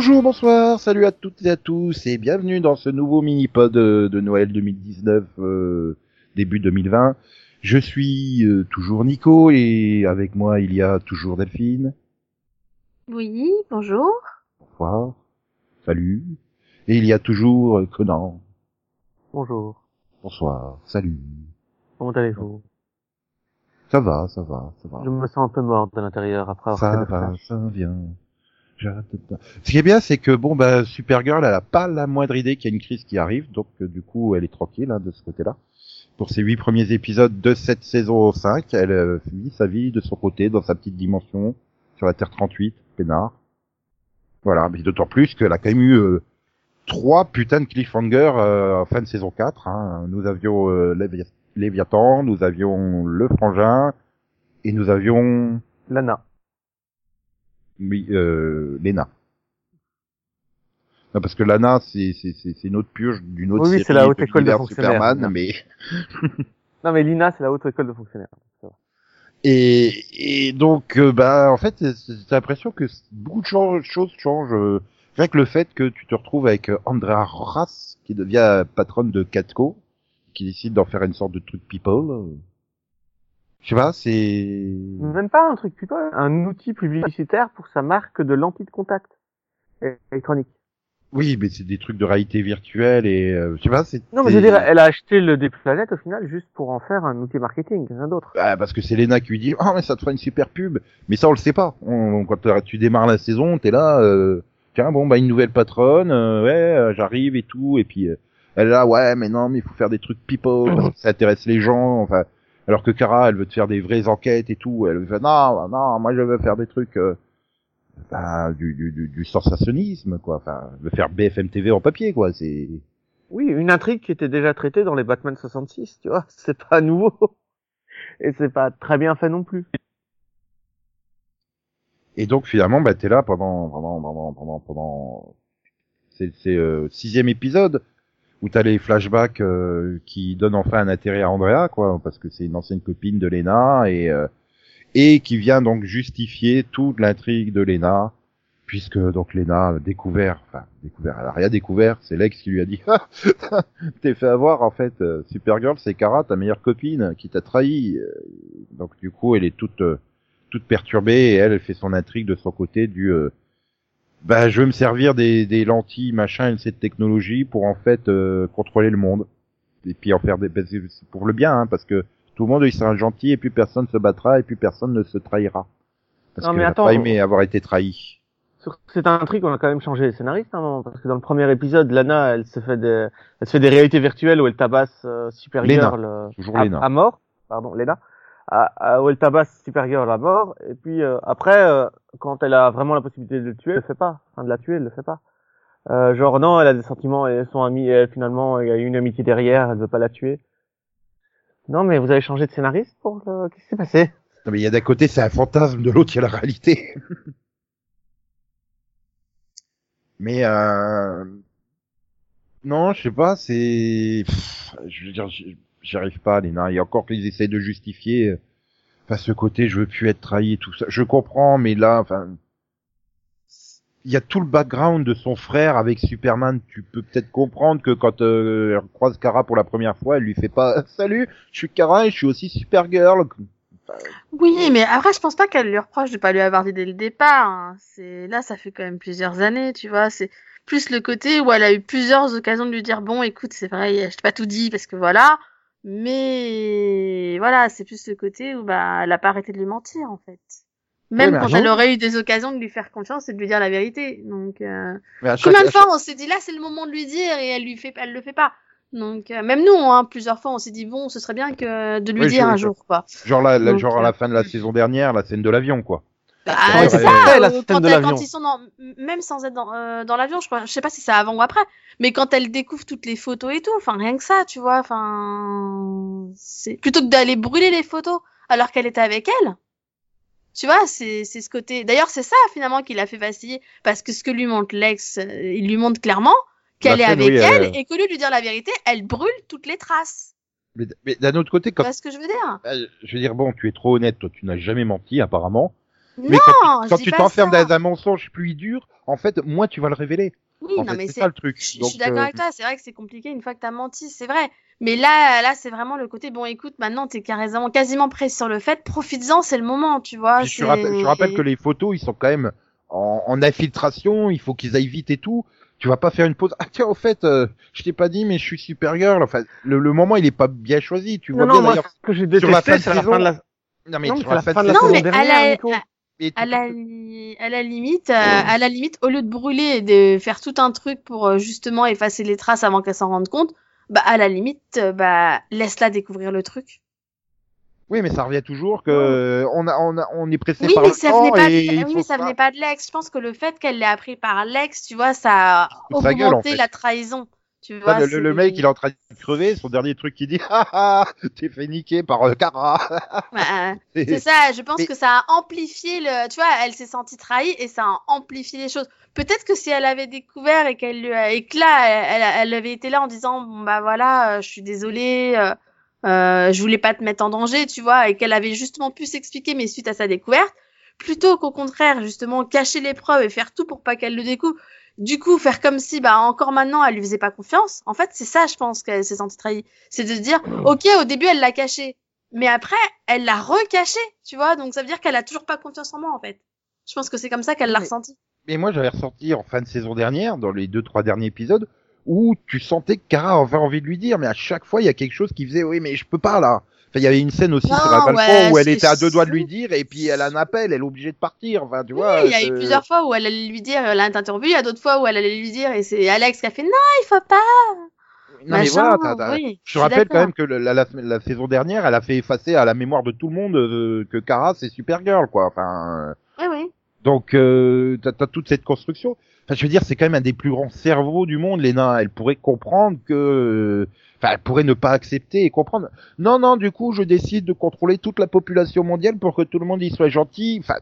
Bonjour, bonsoir, salut à toutes et à tous et bienvenue dans ce nouveau mini-pod euh, de Noël 2019, euh, début 2020. Je suis euh, toujours Nico et avec moi il y a toujours Delphine. Oui, bonjour. Bonsoir. Salut. Et il y a toujours euh, Conan. Bonjour. Bonsoir. Salut. Comment allez-vous? Ça va, ça va, ça va. Je me sens un peu mort de l'intérieur après avoir Ça fait va, ça vient. Ce qui est bien, c'est que bon, bah, Supergirl, elle a pas la moindre idée qu'il y a une crise qui arrive, donc euh, du coup, elle est tranquille hein, de ce côté-là. Pour ces huit premiers épisodes de cette saison 5, elle euh, vit sa vie de son côté, dans sa petite dimension, sur la Terre 38, peinard. Voilà, mais d'autant plus qu'elle a quand même eu euh, trois putains de cliffhangers euh, en fin de saison 4. Hein. Nous avions euh, Lévi- Léviathan, nous avions Le Frangin, et nous avions Lana. Oui, euh, Lena. Non, parce que Lana, c'est une autre purge d'une autre Oui, oui, série c'est la haute école de fonctionnaires, Superman, mais Non mais Lina, c'est la haute école de fonctionnaires. Et et donc euh, bah en fait, t'as l'impression que beaucoup de cho- choses changent. euh, Rien que le fait que tu te retrouves avec euh, Andrea Ross, qui devient patronne de Catco, qui décide d'en faire une sorte de truc people. Je sais pas, c'est Même pas un truc plutôt, un outil publicitaire pour sa marque de lentilles de contact électronique. oui, mais c'est des trucs de réalité virtuelle et euh, je sais pas, c'est Non mais je veux dire, elle a acheté le des planètes au final juste pour en faire un outil marketing, rien d'autre. Bah, parce que c'est Lena qui lui dit oh mais ça te fera une super pub mais ça on le sait pas on, quand tu démarres la saison t'es là euh, tiens bon bah une nouvelle patronne euh, ouais euh, j'arrive et tout et puis euh, elle est là ouais mais non mais il faut faire des trucs people parce que ça intéresse les gens enfin alors que Kara elle veut te faire des vraies enquêtes et tout elle veut non non moi je veux faire des trucs euh, bah, du, du, du, du sensationnalisme quoi enfin je veux faire BFM TV en papier quoi c'est Oui, une intrigue qui était déjà traitée dans les Batman 66, tu vois, c'est pas nouveau. Et c'est pas très bien fait non plus. Et donc finalement, bah t'es là pendant pendant pendant pendant pendant c'est c'est euh, sixième épisode où t'as les flashbacks euh, qui donnent enfin un intérêt à Andrea quoi parce que c'est une ancienne copine de Lena et euh, et qui vient donc justifier toute l'intrigue de Lena puisque donc Lena a découvert enfin découvert elle a rien découvert c'est l'ex qui lui a dit ah, t'es fait avoir en fait euh, Supergirl c'est Kara ta meilleure copine qui t'a trahi. Euh, donc du coup elle est toute euh, toute perturbée et elle, fait son intrigue de son côté du bah je veux me servir des, des lentilles machin et de cette technologie pour en fait euh, contrôler le monde. Et puis en faire des bah, c'est pour le bien hein, parce que tout le monde il sera gentil et puis personne se battra et puis personne ne se trahira. Parce Non, que mais attends, pas aimé avoir été trahi. Sur cette intrigue, on a quand même changé les scénaristes à un moment, parce que dans le premier épisode, Lana, elle se fait des, elle se fait des réalités virtuelles où elle tabasse euh, Supergirl euh, toujours à, Lena. à mort, pardon, Lena, à, à- où elle tabasse Supergirl à mort, et puis euh, après, euh, quand elle a vraiment la possibilité de le tuer, elle le fait pas, enfin de la tuer, elle le fait pas. Euh, genre non, elle a des sentiments et son amie, elle, finalement, il y a une amitié derrière, elle veut pas la tuer. Non, mais vous avez changé de scénariste pour le... Qu'est-ce qui s'est passé? Non, mais il y a d'un côté c'est un fantasme de l'autre il y a la réalité mais euh... non je sais pas c'est je veux dire j'y- arrive pas Lena et encore qu'ils essayent de justifier euh, enfin ce côté je veux plus être trahi tout ça je comprends mais là enfin il y a tout le background de son frère avec Superman. Tu peux peut-être comprendre que quand euh, elle croise Kara pour la première fois, elle lui fait pas "Salut, je suis Kara et je suis aussi Supergirl." Oui, mais après, je pense pas qu'elle lui reproche de pas lui avoir dit dès le départ. hein. C'est là, ça fait quand même plusieurs années, tu vois. C'est plus le côté où elle a eu plusieurs occasions de lui dire bon, écoute, c'est vrai, je t'ai pas tout dit parce que voilà. Mais voilà, c'est plus le côté où bah elle a pas arrêté de lui mentir en fait. Même quand elle aurait eu des occasions de lui faire confiance et de lui dire la vérité. Donc euh, chaque- combien de chaque- fois on s'est dit là c'est le moment de lui dire et elle lui fait elle le fait pas. Donc euh, même nous hein, plusieurs fois on s'est dit bon ce serait bien que de lui Oui, dire je- un jour quoi. Genre, la, la- Donc, genre à euh, la fin de la saison dernière, la scène de l'avion, quoi. Bah, Ouais, c'est ça, ouais. La euh, scène quand, de elle- l'avion. quand ils sont dans, même sans être dans, euh, dans l'avion, je, crois- je sais pas si c'est avant ou après, mais quand elle découvre toutes les photos et tout, enfin rien que ça, tu vois, enfin, c'est plutôt que d'aller brûler les photos alors qu'elle était avec elle. Tu vois, c'est c'est ce côté. D'ailleurs, c'est ça finalement qui l'a fait vaciller, parce que ce que lui montre l'ex, euh, il lui montre clairement qu'elle est scène, avec oui, elle elle- et qu'au lieu de lui dire la vérité, elle brûle toutes les traces. Mais, mais d'un autre côté, Tu quand, vois ce que je veux dire? Euh, je veux dire, bon, tu es trop honnête, toi, tu n'as jamais menti, apparemment. Mais Non, quand, tu t'enfermes dans un mensonge plus dur, en fait, moins tu vas le révéler. Oui, en non, fait, mais c'est ça le truc. Je, suis d'accord euh, avec toi, c'est vrai que c'est compliqué une fois que t'as menti, c'est vrai. Mais là, là, c'est vraiment le côté, bon, écoute, maintenant, t'es quasiment, quasiment prêt sur le fait, profites-en, c'est le moment, tu vois. Je, rappelle, je rappelle que les photos, ils sont quand même en, en infiltration, il faut qu'ils aillent vite et tout. Tu vas pas faire une pause. Ah tiens, au fait, euh, je t'ai pas dit, mais je suis Supergirl. Enfin, le, le moment, il est pas bien choisi. Tu vois Non, bien non, moi, ce que j'ai la détesté, c'est la fin de la... Non mais Non, mais sur c'est la fin de la Non, saison mais à dernière, la, À la, li- à la limite, euh, à la limite, au lieu de brûler et de faire tout un truc pour euh, justement effacer les traces avant qu'elle s'en rende compte, bah, à la limite, euh, bah, laisse-la découvrir le truc. Oui, mais ça revient toujours que on a, on a, on est pressé Oui, par mais le ça temps venait pas, et de... oui, mais ça pas- venait pas de l'ex. Je pense que le fait qu'elle l'ait appris par l'ex, tu vois, ça a en augmenté fait. la trahison. Tu vois, le, le- mec, il est en train de crever. Son dernier truc, il dit ah ah, t'es fait niquer par euh, Kara. Bah, C'est ça, je pense que ça a amplifié le. Tu vois, elle s'est sentie trahie et ça a amplifié les choses. Peut-être que si elle avait découvert et qu'elle et que là, elle, elle- elle avait été là en disant bon bah voilà, euh, je suis désolée, euh, euh, je voulais pas te mettre en danger, tu vois, et qu'elle avait justement pu s'expliquer, mais suite à sa découverte, plutôt qu'au contraire justement cacher les preuves et faire tout pour pas qu'elle le découvre. Du coup, faire comme si, bah, encore maintenant, elle lui faisait pas confiance. En fait, c'est ça, je pense, qu'elle s'est sentie trahie. C'est de se dire, ok, au début, elle l'a caché. Mais après, elle l'a recaché, tu vois. Donc, ça veut dire qu'elle a toujours pas confiance en moi, en fait. Je pense que c'est comme ça qu'elle l'a Mais- ressenti. Mais moi, j'avais ressorti en fin de saison dernière, dans les deux trois derniers épisodes, où tu sentais que Kara avait envie de lui dire, mais à chaque fois, il y a quelque chose qui faisait, oui, mais je peux pas là. Il y avait une scène aussi Non, sur la balcon ouais, où elle était à deux doigts de lui dire, et puis elle a un appel, elle est obligée de partir. Enfin, tu vois. Il y a eu euh, plusieurs fois où elle allait lui dire, elle a interrompu, il y a d'autres fois où elle allait lui dire, et c'est Alex qui a fait, non, il faut pas. Non, mais voilà, oui, je rappelle quand même que la, la, la saison dernière, elle a fait effacer à la mémoire de tout le monde euh, que Kara c'est Supergirl, quoi. Enfin, Oui, oui. donc euh, t'as as toute cette construction. Enfin, je veux dire, c'est quand même un des plus grands cerveaux du monde, Léna. Elle pourrait comprendre que, euh, enfin, elle pourrait ne pas accepter et comprendre. Non, non, du coup, je décide de contrôler toute la population mondiale pour que tout le monde y soit gentil. Enfin,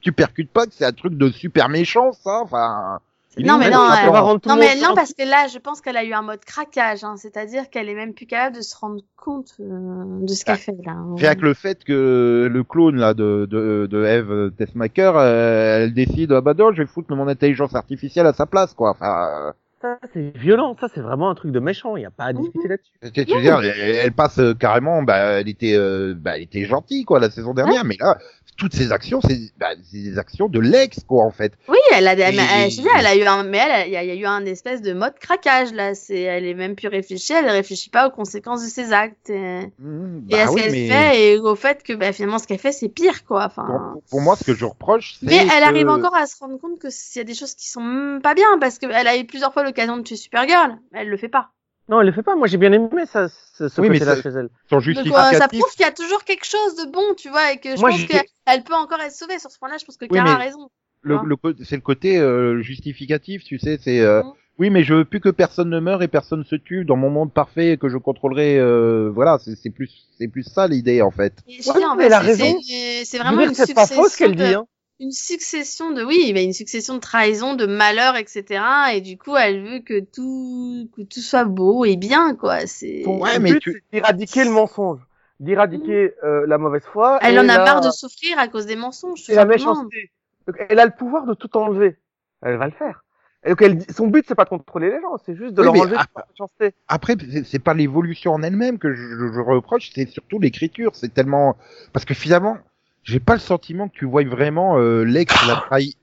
tu percutes pas que c'est un truc de super méchant, ça. Enfin. Non, mais non, elle- tout Non, mais non, gentil. parce que là, je pense qu'elle a eu un mode craquage, hein, c'est-à-dire qu'elle est même plus capable de se rendre compte euh, de ce qu'elle Ah, fait, là. hein. Rien que le fait que le clone là de de, de Eve Tessmaker, euh, elle décide ah bah non, je vais foutre mon intelligence artificielle à sa place quoi. Enfin, Ça, c'est violent. Ça, c'est vraiment un truc de méchant. Il n'y a pas à discuter là-dessus. tu tu veux dire, elle, elle passe euh, carrément, bah elle était, euh, bah elle était gentille quoi la saison dernière, mais là toutes ces actions, c'est bah, des actions de l'ex quoi en fait. Oui, elle a, Et- elle- je elle a eu un, mais elle, il y, a- il y a eu un espèce de mode craquage là. C'est, elle est même plus réfléchie, elle réfléchit pas aux conséquences de ses actes et, Mmh, et bah à ce oui, qu'elle mais fait et au fait que bah, finalement ce qu'elle fait c'est pire quoi. Enfin. pour, pour moi, ce que je reproche, c'est Mais elle que- arrive encore à se rendre compte que s'il y a des choses qui sont pas bien parce qu'elle a eu plusieurs fois l'occasion de tuer Supergirl, elle le fait pas. Non, elle le fait pas. Moi, j'ai bien aimé ça, ce, ce Oui, mais côté-là chez elle. son Donc, euh, justificatif. ça prouve qu'il y a toujours quelque chose de bon, tu vois, et que je Moi, pense qu'elle peut encore être sauvée sur ce point-là. Je pense que Oui, Kara a raison. le, c'est le côté euh, justificatif, tu sais, c'est euh, Mhm. oui, mais je veux plus que personne ne meure et personne se tue dans mon monde parfait que je contrôlerai. euh, voilà, c'est c'est plus c'est plus ça l'idée en fait. Ouais, mais elle a c'est- raison. c'est- vraiment une c'est pas faux ce qu'elle dit. Hein. Une succession de, oui, mais une succession de trahisons, de malheurs, etc. Et du coup, elle veut que tout, que tout soit beau et bien, quoi. C'est. Ouais, but, mais tu- c'est d'éradiquer le mensonge, d'éradiquer euh, la mauvaise foi. Elle en a la- marre de souffrir à cause des mensonges, et la méchanceté. Donc, elle a le pouvoir de tout enlever. Elle va le faire. Et donc, elle, son but, c'est pas de contrôler les gens, c'est juste de Oui, leur enlever la méchanceté. Après, c'est- c'est pas l'évolution en elle-même que je, je- je reproche, c'est surtout l'écriture. C'est tellement parce que finalement, j'ai pas le sentiment que tu vois vraiment euh, l'ex la trahi.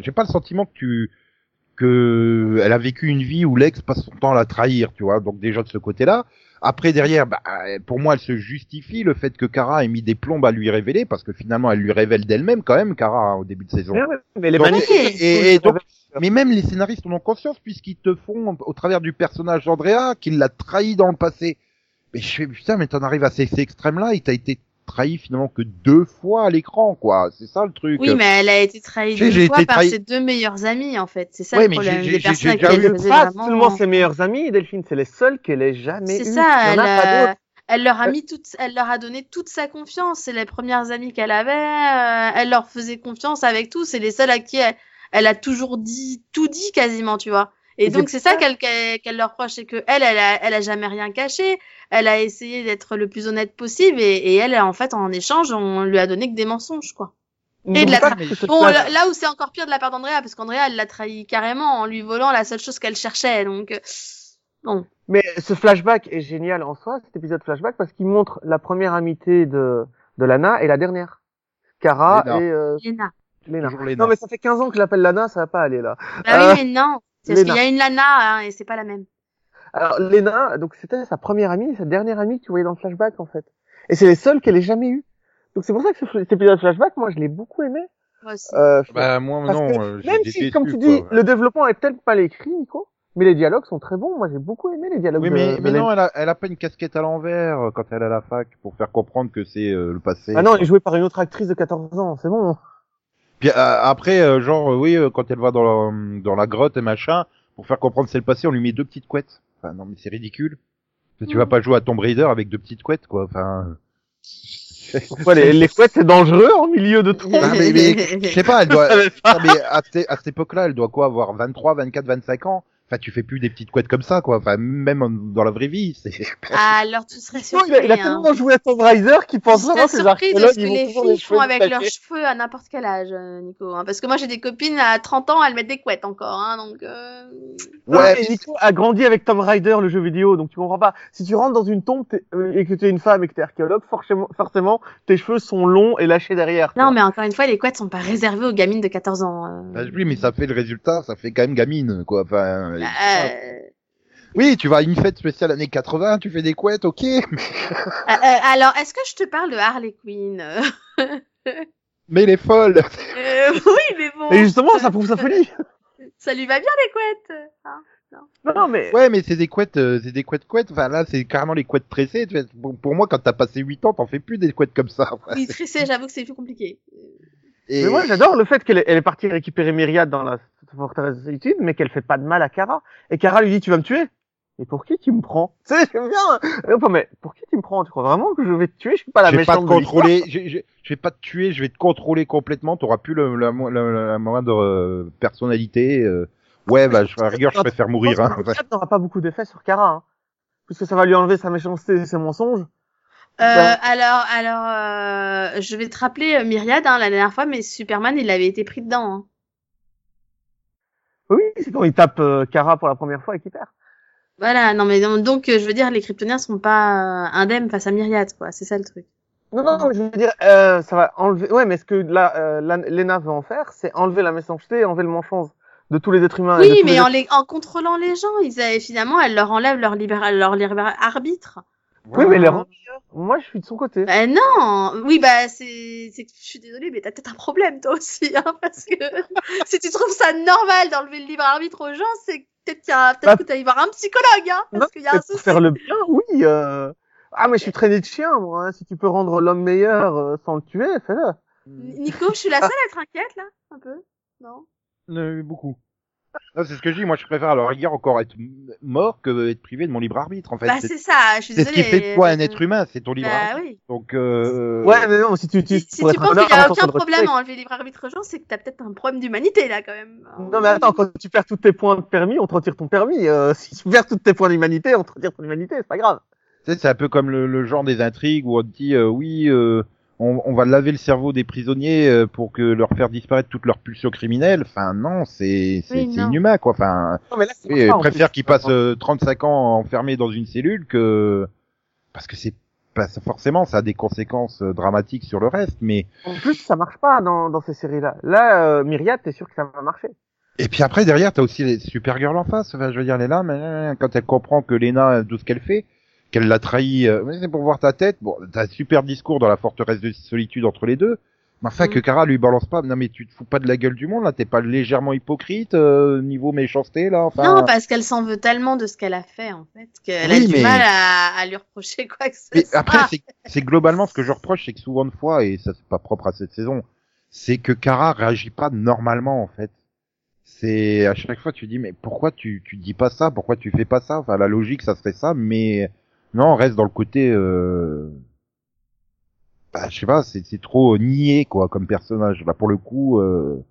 J'ai pas le sentiment que tu que elle a vécu une vie où l'ex passe son temps à la trahir, tu vois. Donc déjà de ce côté-là. Après derrière, bah, pour moi, elle se justifie le fait que Kara ait mis des plombes à lui révéler parce que finalement, elle lui révèle d'elle-même quand même, Kara au début de saison. Mais, ouais, mais les Donc, manifs- et, et donc, mais même les scénaristes en ont conscience puisqu'ils te font, au travers du personnage d'Andrea, qu'il l'a trahi dans le passé. Mais je fais, putain, mais t'en arrives à ces, ces extrêmes-là, il t'a été trahi finalement que deux fois à l'écran, quoi. C'est ça le truc. Oui, mais elle a été trahie deux fois été par trahi- ses deux meilleurs amis, en fait. C'est ça Ouais, le mais problème. j'ai- Des j'ai- personnes j'ai à qui déjà eu pas vraiment... seulement ses meilleurs amis, Delphine, c'est les seuls qu'elle ait jamais eu. C'est Il ça, en elle, a pas a- d'autres. elle leur a mis toute, elle leur a donné toute sa confiance. C'est les premières amies qu'elle avait. euh, elle leur faisait confiance avec tout. C'est les seuls à qui elle, elle a toujours dit, tout dit quasiment, tu vois. Et Et donc c'est ça qu'elle qu'elle qu'elle leur reproche, c'est que elle, elle a, elle a jamais rien caché. Elle a essayé d'être le plus honnête possible et, et elle, en fait, en échange, on lui a donné que des mensonges, quoi. Et de la pas tra- Bon, là, là où c'est encore pire de la part d'Andrea, parce qu'Andrea, elle l'a trahi carrément en lui volant la seule chose qu'elle cherchait, donc... euh, Bon. Mais ce flashback est génial en soi, cet épisode flashback, parce qu'il montre la première amitié de, de Lana et la dernière. Kara Lena. et euh, Lena. Lena. Toujours Lena. Non mais ça fait 15 ans que je l'appelle Lana, ça va pas aller là. Bah Euh, oui, mais non. C'est parce Lena. qu'il y a une Lana, hein, et c'est pas la même. Alors Lena, donc c'était sa première amie, sa dernière amie que tu voyais dans le flashback en fait. Et c'est les seuls qu'elle ait jamais eu. Donc c'est pour ça que ce- cet épisode flashback, moi je l'ai beaucoup aimé. Moi aussi. Euh, Bah moi non, que euh, même si, comme tu dis, le développement est peut-être pas écrit, Nico, mais les dialogues sont très bons. Moi, j'ai beaucoup aimé les dialogues. Oui, mais, de mais Lena. non, elle a, elle a pas une casquette à l'envers euh, quand elle est à la fac pour faire comprendre que c'est euh, le passé. Ah non, elle est jouée par une autre actrice de 14 ans, c'est bon. Puis euh, après, euh, genre, euh, oui, euh, quand elle va dans la, dans la grotte et machin, pour faire comprendre que c'est le passé, on lui met deux petites couettes. Enfin, non, mais c'est ridicule. Tu vas Mm. pas jouer à Tomb Raider avec deux petites couettes, quoi. Enfin. Pourquoi les, les couettes, c'est dangereux en milieu de trou Ah, mais, mais, je sais pas, elle doit. Non, mais à, cette- à cette époque-là, elle doit quoi avoir 23, 24, 25 ans? Enfin, tu fais plus des petites couettes comme ça, quoi. Enfin, même en- dans la vraie vie, c'est. Alors, tu serais surpris, il a, il a hein. tellement joué à Tomb Raider qu'il pense vraiment que les surpris de archéologues, ce que ils vont les toujours filles les font cheveux avec leurs détachés. cheveux à n'importe quel âge, euh, Nico. hein. Parce que moi, j'ai des copines à 30 ans, elles mettent des couettes encore, hein, donc... Euh... Non, Ouais, mais Nico a grandi avec Tomb Raider, le jeu vidéo, donc tu comprends pas. Si tu rentres dans une tombe t'es- euh, et que tu es une femme et que tu es archéologue, forcément, forcément, tes cheveux sont longs et lâchés derrière. Non, mais encore une fois, les couettes sont pas réservées aux gamines de 14 ans. euh. Bah, oui, mais ça fait le résultat, ça fait quand même gamine, quoi. Enfin. Euh, Oui, tu vas à une fête spéciale années 80, tu fais des couettes, ok. euh, euh, alors, est-ce que je te parle de Harley Quinn? Mais les folles. euh, Oui, mais bon, Et justement, ça prouve sa folie. ça lui va bien les couettes. hein. Non, mais Ouais, mais c'est des couettes, euh, c'est des couettes couettes. Enfin là, c'est carrément les couettes tressées. tu vois. Pour, pour moi, quand t'as passé 8 ans, t'en fais plus des couettes comme ça. Oui, tresser, j'avoue que c'est plus compliqué. Et... Mais moi, j'adore le fait qu'elle est, elle est partie récupérer Myriad dans la forteresse de solitude, mais qu'elle fait pas de mal à Kara. Et Kara lui dit, tu vas me tuer? Mais pour qui tu me prends? Tu sais, j'aime bien. Enfin, mais pour qui tu me prends? Tu crois vraiment que je vais te tuer? Je suis pas la je vais pas te méchante contrôler, je, je, je vais pas te tuer, je vais te contrôler complètement. T'auras plus le, la, mo- la, la moindre euh, personnalité. euh. Ouais, bah, je, à la rigueur, je préfère mourir. Hein. Ça n'aura pas beaucoup d'effet sur Kara, hein. Puisque ça va lui enlever sa méchanceté et ses mensonges. Euh, Ben- alors, alors, euh, je vais te rappeler euh, Myriad, hein, la dernière fois, mais Superman, il avait été pris dedans. Hein. Oui, c'est quand il tape euh, Kara pour la première fois et qu'il perd. Voilà, non mais donc, euh, je veux dire, les Kryptoniens sont pas euh, indemnes face à Myriad, quoi. C'est ça le truc. Non, non, mais je veux dire, euh, ça va enlever. Ouais, mais ce que là, euh, Lena veut en faire, c'est enlever la méchanceté et enlever le manchance de tous les êtres humains. Oui, mais les en, les, en contrôlant les gens, ils avaient, finalement, elle leur enlève leur libre, leur libre arbitre. Oui, mais les. Moi, je suis de son côté. Bah non, oui, bah c'est, je suis désolée, mais t'as peut-être un problème toi aussi, hein, parce que si tu trouves ça normal d'enlever le libre arbitre aux gens, c'est peut-être qu'il y a, peut-être Bah, que t'as voir un psychologue, hein, parce qu'il y a un souci. faire le bien, oui. Euh... Ah, mais je suis traîné de chien, moi. hein. Si tu peux rendre l'homme meilleur euh, sans le tuer, fais-le. Nico, je suis la seule à être inquiète là, un peu, non? Euh, beaucoup. Non, c'est ce que je dis. Moi, je préfère à la rigueur encore être mort que être privé de mon libre arbitre. En fait, Bah c'est ça, je suis c'est ce qui fait de toi un euh, être humain, c'est ton libre Bah arbitre. oui. Donc, euh... Ouais, mais non, si tu Si, tu penses qu'il y a aucun problème respect. à enlever le libre arbitre aux gens, c'est que t'as peut-être un problème d'humanité là quand même. Non, mais attends, quand tu perds tous tes points de permis, on te retire ton permis. Euh, si tu perds tous tes points d'humanité, on te retire ton humanité, c'est pas grave. Tu sais, c'est un peu comme le, le genre des intrigues où on te dit euh, oui, euh, on, on va laver le cerveau des prisonniers euh, pour que leur faire disparaître toutes leurs pulsions criminelles. Enfin non, c'est c'est Oui, inhumain quoi. Enfin, Non, mais là, c'est oui, préfère qu'ils passent euh, 35 ans enfermés dans une cellule que parce que c'est pas forcément ça a des conséquences euh, dramatiques sur le reste, mais En plus, ça marche pas dans, dans ces séries-là. Là, euh, Myriad, t'es sûr que ça va marcher. et puis après derrière t'as aussi les Supergirl en face. Enfin, je veux dire, elle est là, mais euh, quand elle comprend que Lena tout ce qu'elle fait, qu'elle l'a trahi, euh, mais c'est pour voir ta tête. Bon, t'as un super discours dans la forteresse de solitude entre les deux. Mais enfin, Mm. que Kara lui balance pas. Non, mais tu te fous pas de la gueule du monde, là. T'es pas légèrement hypocrite, euh, niveau méchanceté, là. Enfin, Non, parce qu'elle s'en veut tellement de ce qu'elle a fait en fait qu'elle a du mal à, à lui reprocher quoi que ce mais soit. après, c'est- c'est globalement ce que je reproche, c'est que souvent de fois, et ça c'est pas propre à cette saison, c'est que Kara réagit pas normalement, en fait. C'est, à chaque fois, tu dis, mais pourquoi tu, tu dis pas ça? Pourquoi tu fais pas ça? Enfin, la logique, ça serait ça, mais non, on reste dans le côté, euh... bah, je sais pas, c'est, c'est trop nié, quoi, comme personnage. Là, pour le coup, euh...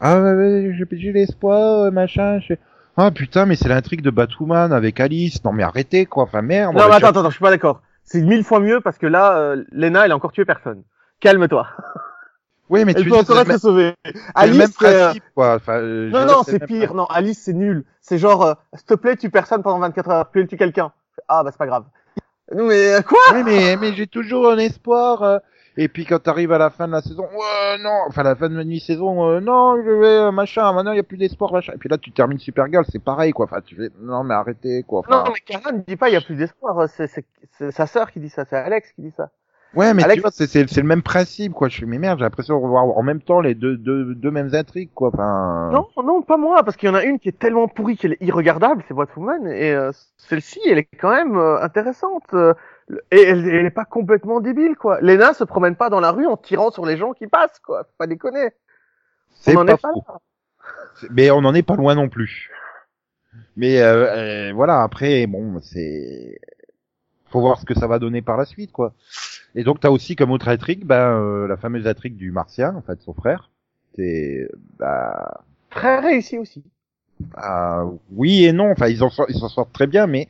ah, ouais, ouais, j'ai, j'ai l'espoir, euh, machin, je... Ah putain, mais c'est l'intrigue de Batwoman avec Alice. Non mais arrêtez quoi, enfin merde. on Non, mais attends, attends, je suis pas d'accord. C'est mille fois mieux parce que là, euh, Lena, elle a encore tué personne. Calme-toi. Oui, mais Elle tu peut encore être même- sauvée. c'est le même Alice, c'est, euh, principe, quoi. Enfin, non, non, c'est pire. Non, Alice, c'est nul. C'est genre, euh, s'il te plaît, tue personne pendant 24 heures, puis elle tue quelqu'un. Ah, bah, c'est pas grave. Non, mais euh, quoi? Oui, mais, mais j'ai toujours un espoir. euh, Et puis quand t'arrives à la fin de la saison, ouais, non, enfin la fin de la saison, euh, non, je vais, euh, machin, maintenant il y a plus d'espoir, machin. Et puis là tu termines Supergirl, c'est pareil, quoi. Enfin, tu fais, non, mais arrêtez, quoi. Enfin, Non, mais Kara ne dit pas, il y a plus d'espoir. C'est, c'est, c'est sa sœur qui dit ça. C'est Alex qui dit ça. Ouais, mais Alex- tu vois, c'est, le même principe, quoi. Je fais, mais merde, j'ai l'impression de revoir en même temps les deux, deux, deux mêmes intrigues, quoi. Enfin. Non, non, pas moi, parce qu'il y en a une qui est tellement pourrie qu'elle est irregardable, c'est Batwoman, et euh, celle-ci, elle est quand même euh, intéressante. euh, et elle, elle est pas complètement débile, quoi. Lena se promène pas dans la rue en tirant sur les gens qui passent, quoi. Faut pas déconner. C'est On en pas est pas là. Mais on n'en est pas loin non plus. Mais euh, euh, voilà, après, bon, c'est faut voir ce que ça va donner par la suite, quoi. Et donc t'as aussi comme autre intrigue, ben euh, la fameuse intrigue du Martien, en fait, son frère. C'est bah, Très réussi aussi. bah, oui et non. Enfin, ils en sortent, ils s'en sortent très bien, mais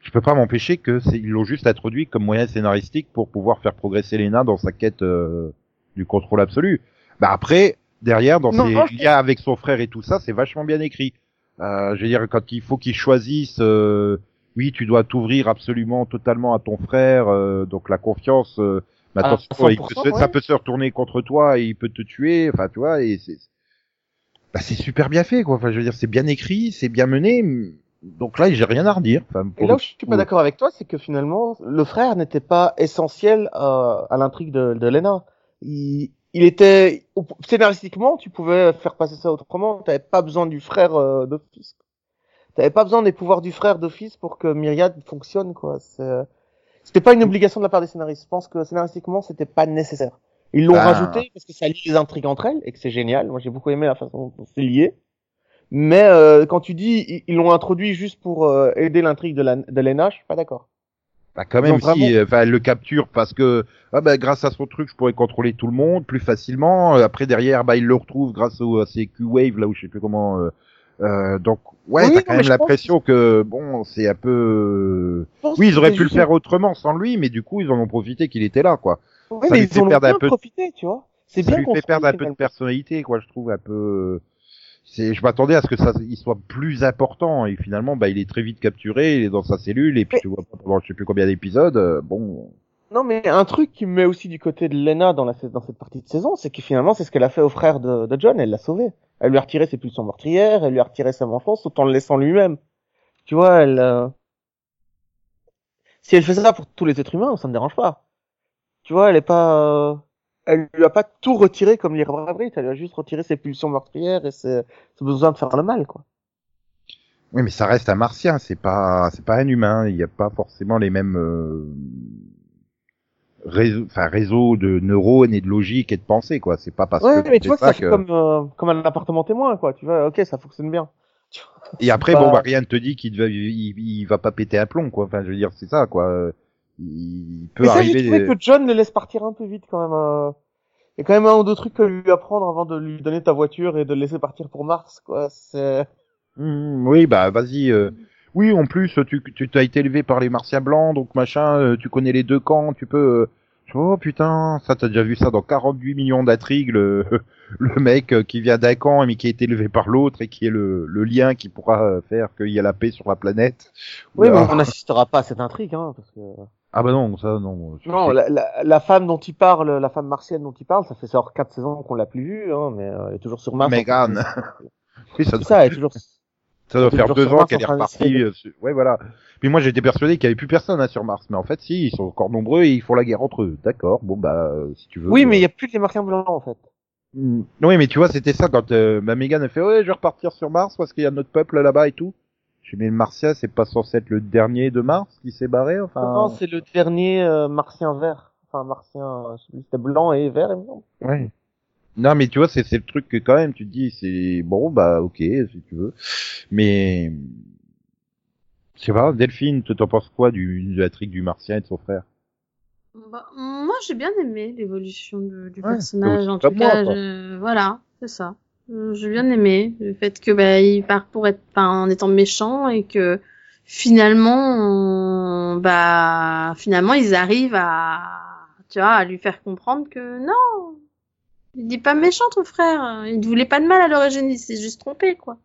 je peux pas m'empêcher que c'est ils l'ont juste introduit comme moyen scénaristique pour pouvoir faire progresser Lena dans sa quête euh, du contrôle absolu. Bah après, derrière, dans Non, ses je- liens avec son frère et tout ça, c'est vachement bien écrit. Euh, je veux dire, quand il faut qu'ils choisissent, euh, oui, tu dois t'ouvrir absolument, totalement à ton frère, euh, donc la confiance. Euh, mais À attention, il peut 100%, se- ça peut se retourner contre toi et il peut te tuer. Enfin, tu vois, et c'est bah, c'est super bien fait, quoi. Enfin, je veux dire, c'est bien écrit, c'est bien mené. Donc là, j'ai rien à redire. Enfin, Et là le où je suis pas d'accord avec toi, c'est que finalement, le frère n'était pas essentiel euh, à l'intrigue de, de Lena. Il, il était scénaristiquement, tu pouvais faire passer ça autrement. T'avais pas besoin du frère euh, d'office. T'avais pas besoin des pouvoirs du frère d'office pour que Myriad fonctionne, quoi. C'est- C'était pas une obligation de la part des scénaristes. Je pense que scénaristiquement, c'était pas nécessaire. Ils l'ont Ben- rajouté parce que ça lie les intrigues entre elles et que c'est génial. Moi, j'ai beaucoup aimé la façon dont c'est lié. Mais euh, quand tu dis ils- l'ont introduit juste pour euh, aider l'intrigue de, la, de Lena, je suis pas d'accord. Bah quand même si, euh, enfin elle le capture parce que ah bah grâce à son truc je pourrais contrôler tout le monde plus facilement. Euh, Après derrière bah il le retrouve grâce au, à ses Q-Wave là où je sais plus comment. Euh, euh, donc ouais Oui, t'as quand même l'impression que bon c'est un peu. Oui ils auraient pu le faire autrement sans lui mais du coup ils en ont profité qu'il était là quoi. Oui, ça mais lui fait ils en ont perdre un peu de- profité, tu vois. C'est Ça bien lui fait perdre un peu de personnalité quoi je trouve un peu. C'est je m'attendais à ce que ça il soit plus important et finalement bah il est très vite capturé il est dans sa cellule et puis Mais- tu vois pas pendant je sais plus combien d'épisodes euh, bon. Non, mais un truc qui me met aussi du côté de Lena dans, la, cette partie de saison, c'est que finalement, c'est ce qu'elle a fait au frère de, John, elle l'a sauvé. Elle lui a retiré ses pulsions meurtrières, elle lui a retiré sa vengeance, tout en le laissant lui-même. Tu vois, elle... euh, Si elle fait ça pour tous les êtres humains, ça me dérange pas. Tu vois, elle est pas... euh, Elle lui a pas tout retiré comme les Bravrit, elle lui a juste retiré ses pulsions meurtrières et ses, ses besoins de faire le mal, quoi. Oui, mais ça reste un martien, c'est pas, c'est pas un humain. Il n'y a pas forcément les mêmes euh, réseaux, enfin réseaux de neurones et de logique et de pensée, quoi. C'est pas parce Ouais, que mais tu vois, ça ça que. comme, euh, comme un appartement témoin, quoi. Tu vois, ok, ça fonctionne bien. Et après, bon, bah, rien ne te dit qu'il va, il, il va pas péter un plomb, quoi. Enfin, je veux dire, c'est ça, quoi. Il peut Mais ça, j'ai arriver. trouvé que John le laisse partir un peu vite quand même. euh. Il y a quand même un ou deux trucs à lui apprendre avant de lui donner ta voiture et de le laisser partir pour Mars, quoi. C'est... Hmm, oui, bah, vas-y. euh, Oui, en plus, tu, tu t'as été élevé par les martiens blancs, donc machin, euh, tu connais les deux camps, tu peux. euh, Oh putain, ça t'as déjà vu ça dans 48 millions d'intrigues, le, le mec euh, qui vient d'un camp mais qui a été élevé par l'autre et qui est le, le lien qui pourra faire qu'il y a la paix sur la planète. Oui, mais on n'assistera pas à cette intrigue, hein, parce que... Ah bah non, ça non. je- Non, la, la, la femme dont il parle, la femme martienne dont il parle, ça fait genre quatre saisons qu'on l'a plus vue, hein, mais euh, elle est toujours sur Mars. Megan. oui, ça ça, elle est toujours... ça doit faire deux ans qu'elle est repartie. euh, sur- Ouais, voilà. Puis moi, j'étais persuadé qu'il y avait plus personne hein, sur Mars, mais en fait, si, ils sont encore nombreux et ils font la guerre entre eux. D'accord. Bon bah, euh, si tu veux. Oui, euh, mais il y a plus que les martiens blancs, en fait. Mm. Oui, mais tu vois, c'était ça quand euh, ma Megan a fait ouais, je vais repartir sur Mars parce qu'il y a notre peuple là-bas et tout. Dit mais le Martien, c'est pas censé être le dernier de Mars qui s'est barré, enfin? Non, c'est le dernier euh, martien vert. Enfin, martien, euh, je sais plus, c'était blanc et vert, il me semble. Ouais. Non, mais tu vois, c'est c'est le truc que quand même tu te dis, c'est bon, bah ok, si tu veux, mais je sais pas, Delphine, tu t'en penses quoi du de la trique du Martien et de son frère? Bah, moi, j'ai bien aimé l'évolution du Ouais, personnage. En tout moi, cas, je- voilà, c'est ça. J'ai bien aimé le fait que bah, il part pour être, enfin, en étant méchant et que finalement, on- bah, finalement, ils arrivent à, tu vois, à lui faire comprendre que non, Il dit pas méchant ton frère. Il ne voulait pas de mal à l'origine, il s'est juste trompé quoi.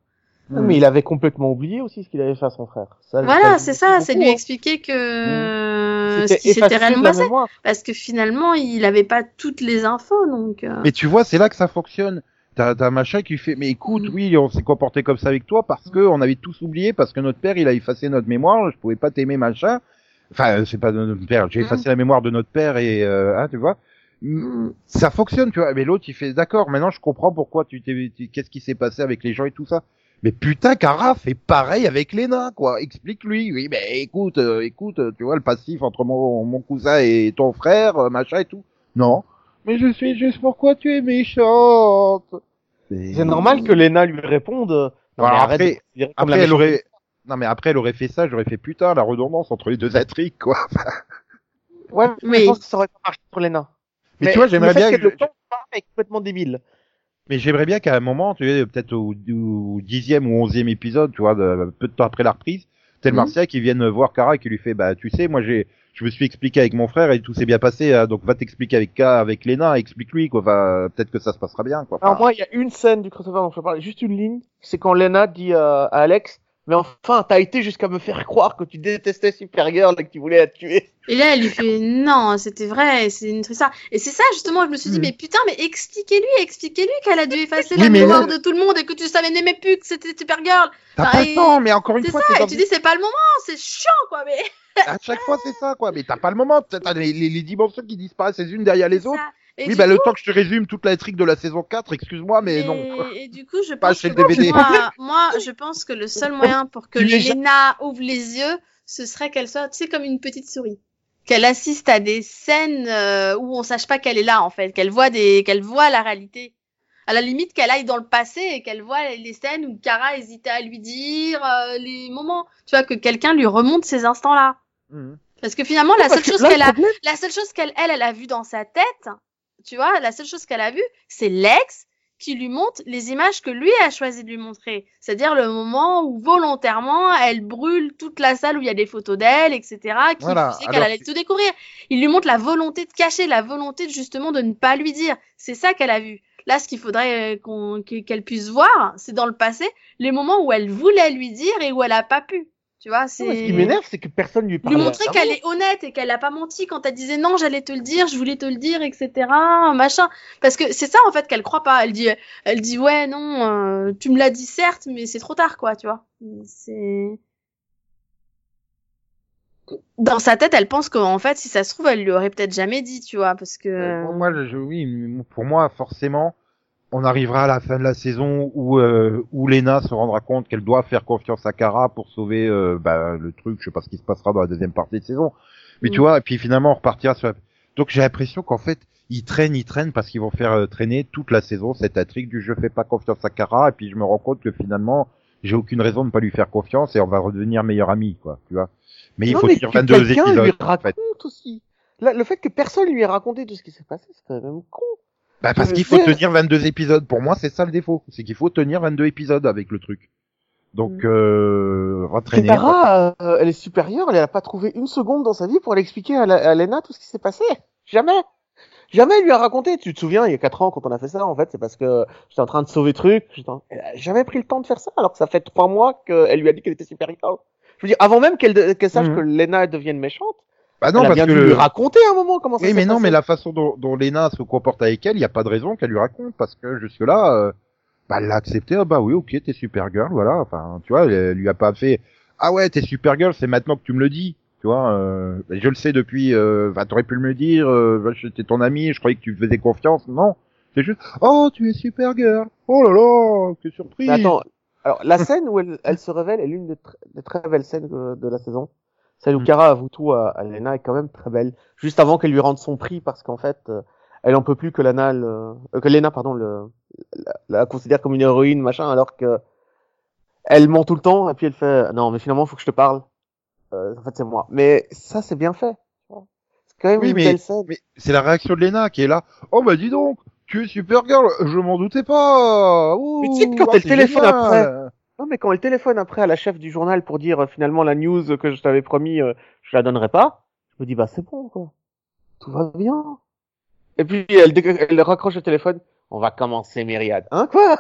Non, mais il avait complètement oublié aussi ce qu'il avait fait à son frère. Ça, Voilà, c'est ça, c'est lui beaucoup, expliquer que hein. ce C'était qui s'était réellement passé. mémoire. Parce que finalement, il avait pas toutes les infos, donc. euh, Mais tu vois, c'est là que ça fonctionne. T'as t'as un machin qui fait, mais écoute, Mm. oui, on s'est comporté comme ça avec toi parce que on avait tous oublié, parce que notre père, il a effacé notre mémoire, je pouvais pas t'aimer, machin. Enfin, c'est pas de notre père, j'ai Mm. effacé la mémoire de notre père et, euh, hein, tu vois. Mm, mm, Ça fonctionne, tu vois. Mais l'autre, il fait, d'accord, maintenant je comprends pourquoi tu t'es, tu- qu'est-ce qui s'est passé avec les gens et tout ça. Mais putain, Kara fait pareil avec Lena, quoi. Explique-lui. Oui, mais écoute, euh, écoute, euh, tu vois le passif entre mon, mon cousin et ton frère, euh, machin et tout. Non. Mais je suis juste pourquoi tu es méchante. C'est normal que Lena lui réponde. Non, Alors mais arrête après- de Après, la elle aurait, non mais après, elle aurait fait ça, j'aurais fait putain, la redondance entre les deux intrigues, quoi. Ouais, mais Oui. je pense que ça aurait pas marché sur Lena. Mais tu vois, j'aimerais bien qu'elle que le je- tente pas est complètement débile. Mais j'aimerais bien qu'à un moment, tu sais, peut-être au, au dixième ou onzième épisode, tu vois, de- peu de temps après la reprise, tel Mhm. Marcia qui vienne voir Kara et qui lui fait, bah, tu sais, moi j'ai, je me suis expliqué avec mon frère et tout s'est bien passé, hein, donc va t'expliquer avec K, avec Lena, explique-lui, quoi, va, peut-être que ça se passera bien, quoi. Alors moi, il y a une scène du crossover dont je parler, juste une ligne, c'est quand Lena dit euh, à Alex, mais enfin, t'as été jusqu'à me faire croire que tu détestais Supergirl et que tu voulais la tuer. Et là, elle lui fait non, c'était vrai, c'est une truc ça. Et c'est ça justement, je me suis dit Mhm. mais putain, mais expliquez-lui, expliquez-lui qu'elle a dû effacer Oui, la mémoire là- de tout le monde et que tu savais n'aimais plus que c'était Supergirl. T'as bah, pas et- le temps, mais encore une C'est fois, ça. t'es Et tu dis c'est pas le moment, c'est chiant quoi, mais. à chaque fois c'est ça, quoi, mais t'as pas le moment, t'as les, les, les dimensions qui disparaissent les unes derrière les c'est autres. ça. Et Oui, bah, coup, le temps que je te résume toute la de la saison 4, excuse-moi, mais et, non. Et du coup, je pense que DVD. moi, moi, je pense que le seul moyen pour que Lena ouvre les yeux, ce serait qu'elle soit, tu sais, comme une petite souris. Qu'elle assiste à des scènes euh, où on sache pas qu'elle est là en fait, qu'elle voit des, qu'elle voit la réalité. À la limite, qu'elle aille dans le passé et qu'elle voit les scènes où Kara hésitait à lui dire, euh, les moments, tu vois, que quelqu'un lui remonte ces instants-là. Mhm. Parce que finalement, la seule que chose là, qu'elle a, problème, la seule chose qu'elle, elle, elle a vue dans sa tête, tu vois, la seule chose qu'elle a vue, c'est l'ex qui lui montre les images que lui a choisi de lui montrer. C'est-à-dire le moment où volontairement elle brûle toute la salle où il y a des photos d'elle, etc. Qui Voilà, qu'elle allait tout découvrir. Il lui montre la volonté de cacher, la volonté de, justement de ne pas lui dire. C'est ça qu'elle a vu. Là, ce qu'il faudrait euh, qu'on, qu'elle puisse voir, c'est dans le passé, les moments où elle voulait lui dire et où elle a pas pu. Tu vois, c'est. Ce qui m'énerve, c'est que personne lui parle. Lui montrer qu'elle est honnête et qu'elle a pas menti quand elle disait non, j'allais te le dire, je voulais te le dire, etc. Machin. Parce que c'est ça en fait qu'elle croit pas. Elle dit, elle dit ouais non, euh, tu me l'as dit certes, mais c'est trop tard quoi, tu vois. C'est dans sa tête, elle pense qu'en fait, si ça se trouve, elle lui aurait peut-être jamais dit, tu vois, parce que. Euh, Moi, je, oui, pour moi, forcément, on arrivera à la fin de la saison où euh, où Lena se rendra compte qu'elle doit faire confiance à Kara pour sauver euh, bah, le truc. Je sais pas ce qui se passera dans la deuxième partie de saison, mais tu Mm. vois, et puis finalement, on repartira sur. La... Donc j'ai l'impression qu'en fait, ils traînent, ils traînent parce qu'ils vont faire euh, traîner toute la saison cette intrigue du je fais pas confiance à Kara, et puis je me rends compte que finalement, j'ai aucune raison de ne pas lui faire confiance et on va redevenir meilleurs amis, quoi. Tu vois. Mais il faut mais que 22 quelqu'un épisodes. lui en raconte fait. aussi. Le fait que personne lui ait raconté tout ce qui s'est passé, c'est quand même con. Bah parce Mais qu'il faut tenir 22 épisodes. Pour moi, c'est ça le défaut. C'est qu'il faut tenir 22 épisodes avec le truc. Donc, Mm. euh, retraîner. Ketara, euh, elle est supérieure, elle a pas trouvé une seconde dans sa vie pour aller expliquer à, la- à Lena tout ce qui s'est passé. Jamais. Jamais elle lui a raconté. Tu te souviens, il y a quatre ans, quand on a fait ça, en fait, c'est parce que j'étais en train de sauver truc. Elle a jamais pris le temps de faire ça, alors que ça fait trois mois qu'elle lui a dit qu'elle était supérieure. Je veux dire, avant même qu'elle sache Mhm. que Lena devienne méchante, Bah non, elle a parce bien que dû le... lui raconter à un moment comment ça Oui, mais non, passé. mais la façon dont, dont Lena se comporte avec elle, il n'y a pas de raison qu'elle lui raconte parce que jusque là, euh, bah, elle l'a accepté. Ah bah oui, ok, t'es Supergirl, voilà. Enfin, tu vois, elle, elle lui a pas fait. Ah ouais, t'es Supergirl, c'est maintenant que tu me le dis. Tu vois, euh, je le sais depuis. Euh, bah, t'aurais pu me le dire. Euh, bah, j'étais ton ami, je croyais que tu me faisais confiance. Non, c'est juste. Oh, tu es Supergirl. Oh là là, quelle surprise. Mais attends, alors la scène où elle, elle se révèle est l'une des, tr- des très belles scènes de, de la saison. Où Mm. Kara avoue tout à, à Lena est quand même très belle. Juste avant qu'elle lui rende son prix parce qu'en fait, euh, elle en peut plus que Lana, le, euh, que Lena, pardon, le, la, la considère comme une héroïne, machin, alors que elle ment tout le temps et puis elle fait non mais finalement faut que je te parle. Euh, en fait c'est moi. Mais ça c'est bien fait. C'est quand même Oui, une mais- belle scène. Mais c'est la réaction de Lena qui est là. Oh bah dis donc, tu es Supergirl, je m'en doutais pas. Ouh, Mais tu sais, quand ah, elle téléphone après, Non, mais quand elle téléphone après à la chef du journal pour dire euh, finalement la news que je t'avais promis, euh, je la donnerai pas, je me dis bah c'est bon quoi, tout va bien. Et puis elle, elle raccroche le téléphone on va commencer Myriade. Hein, quoi?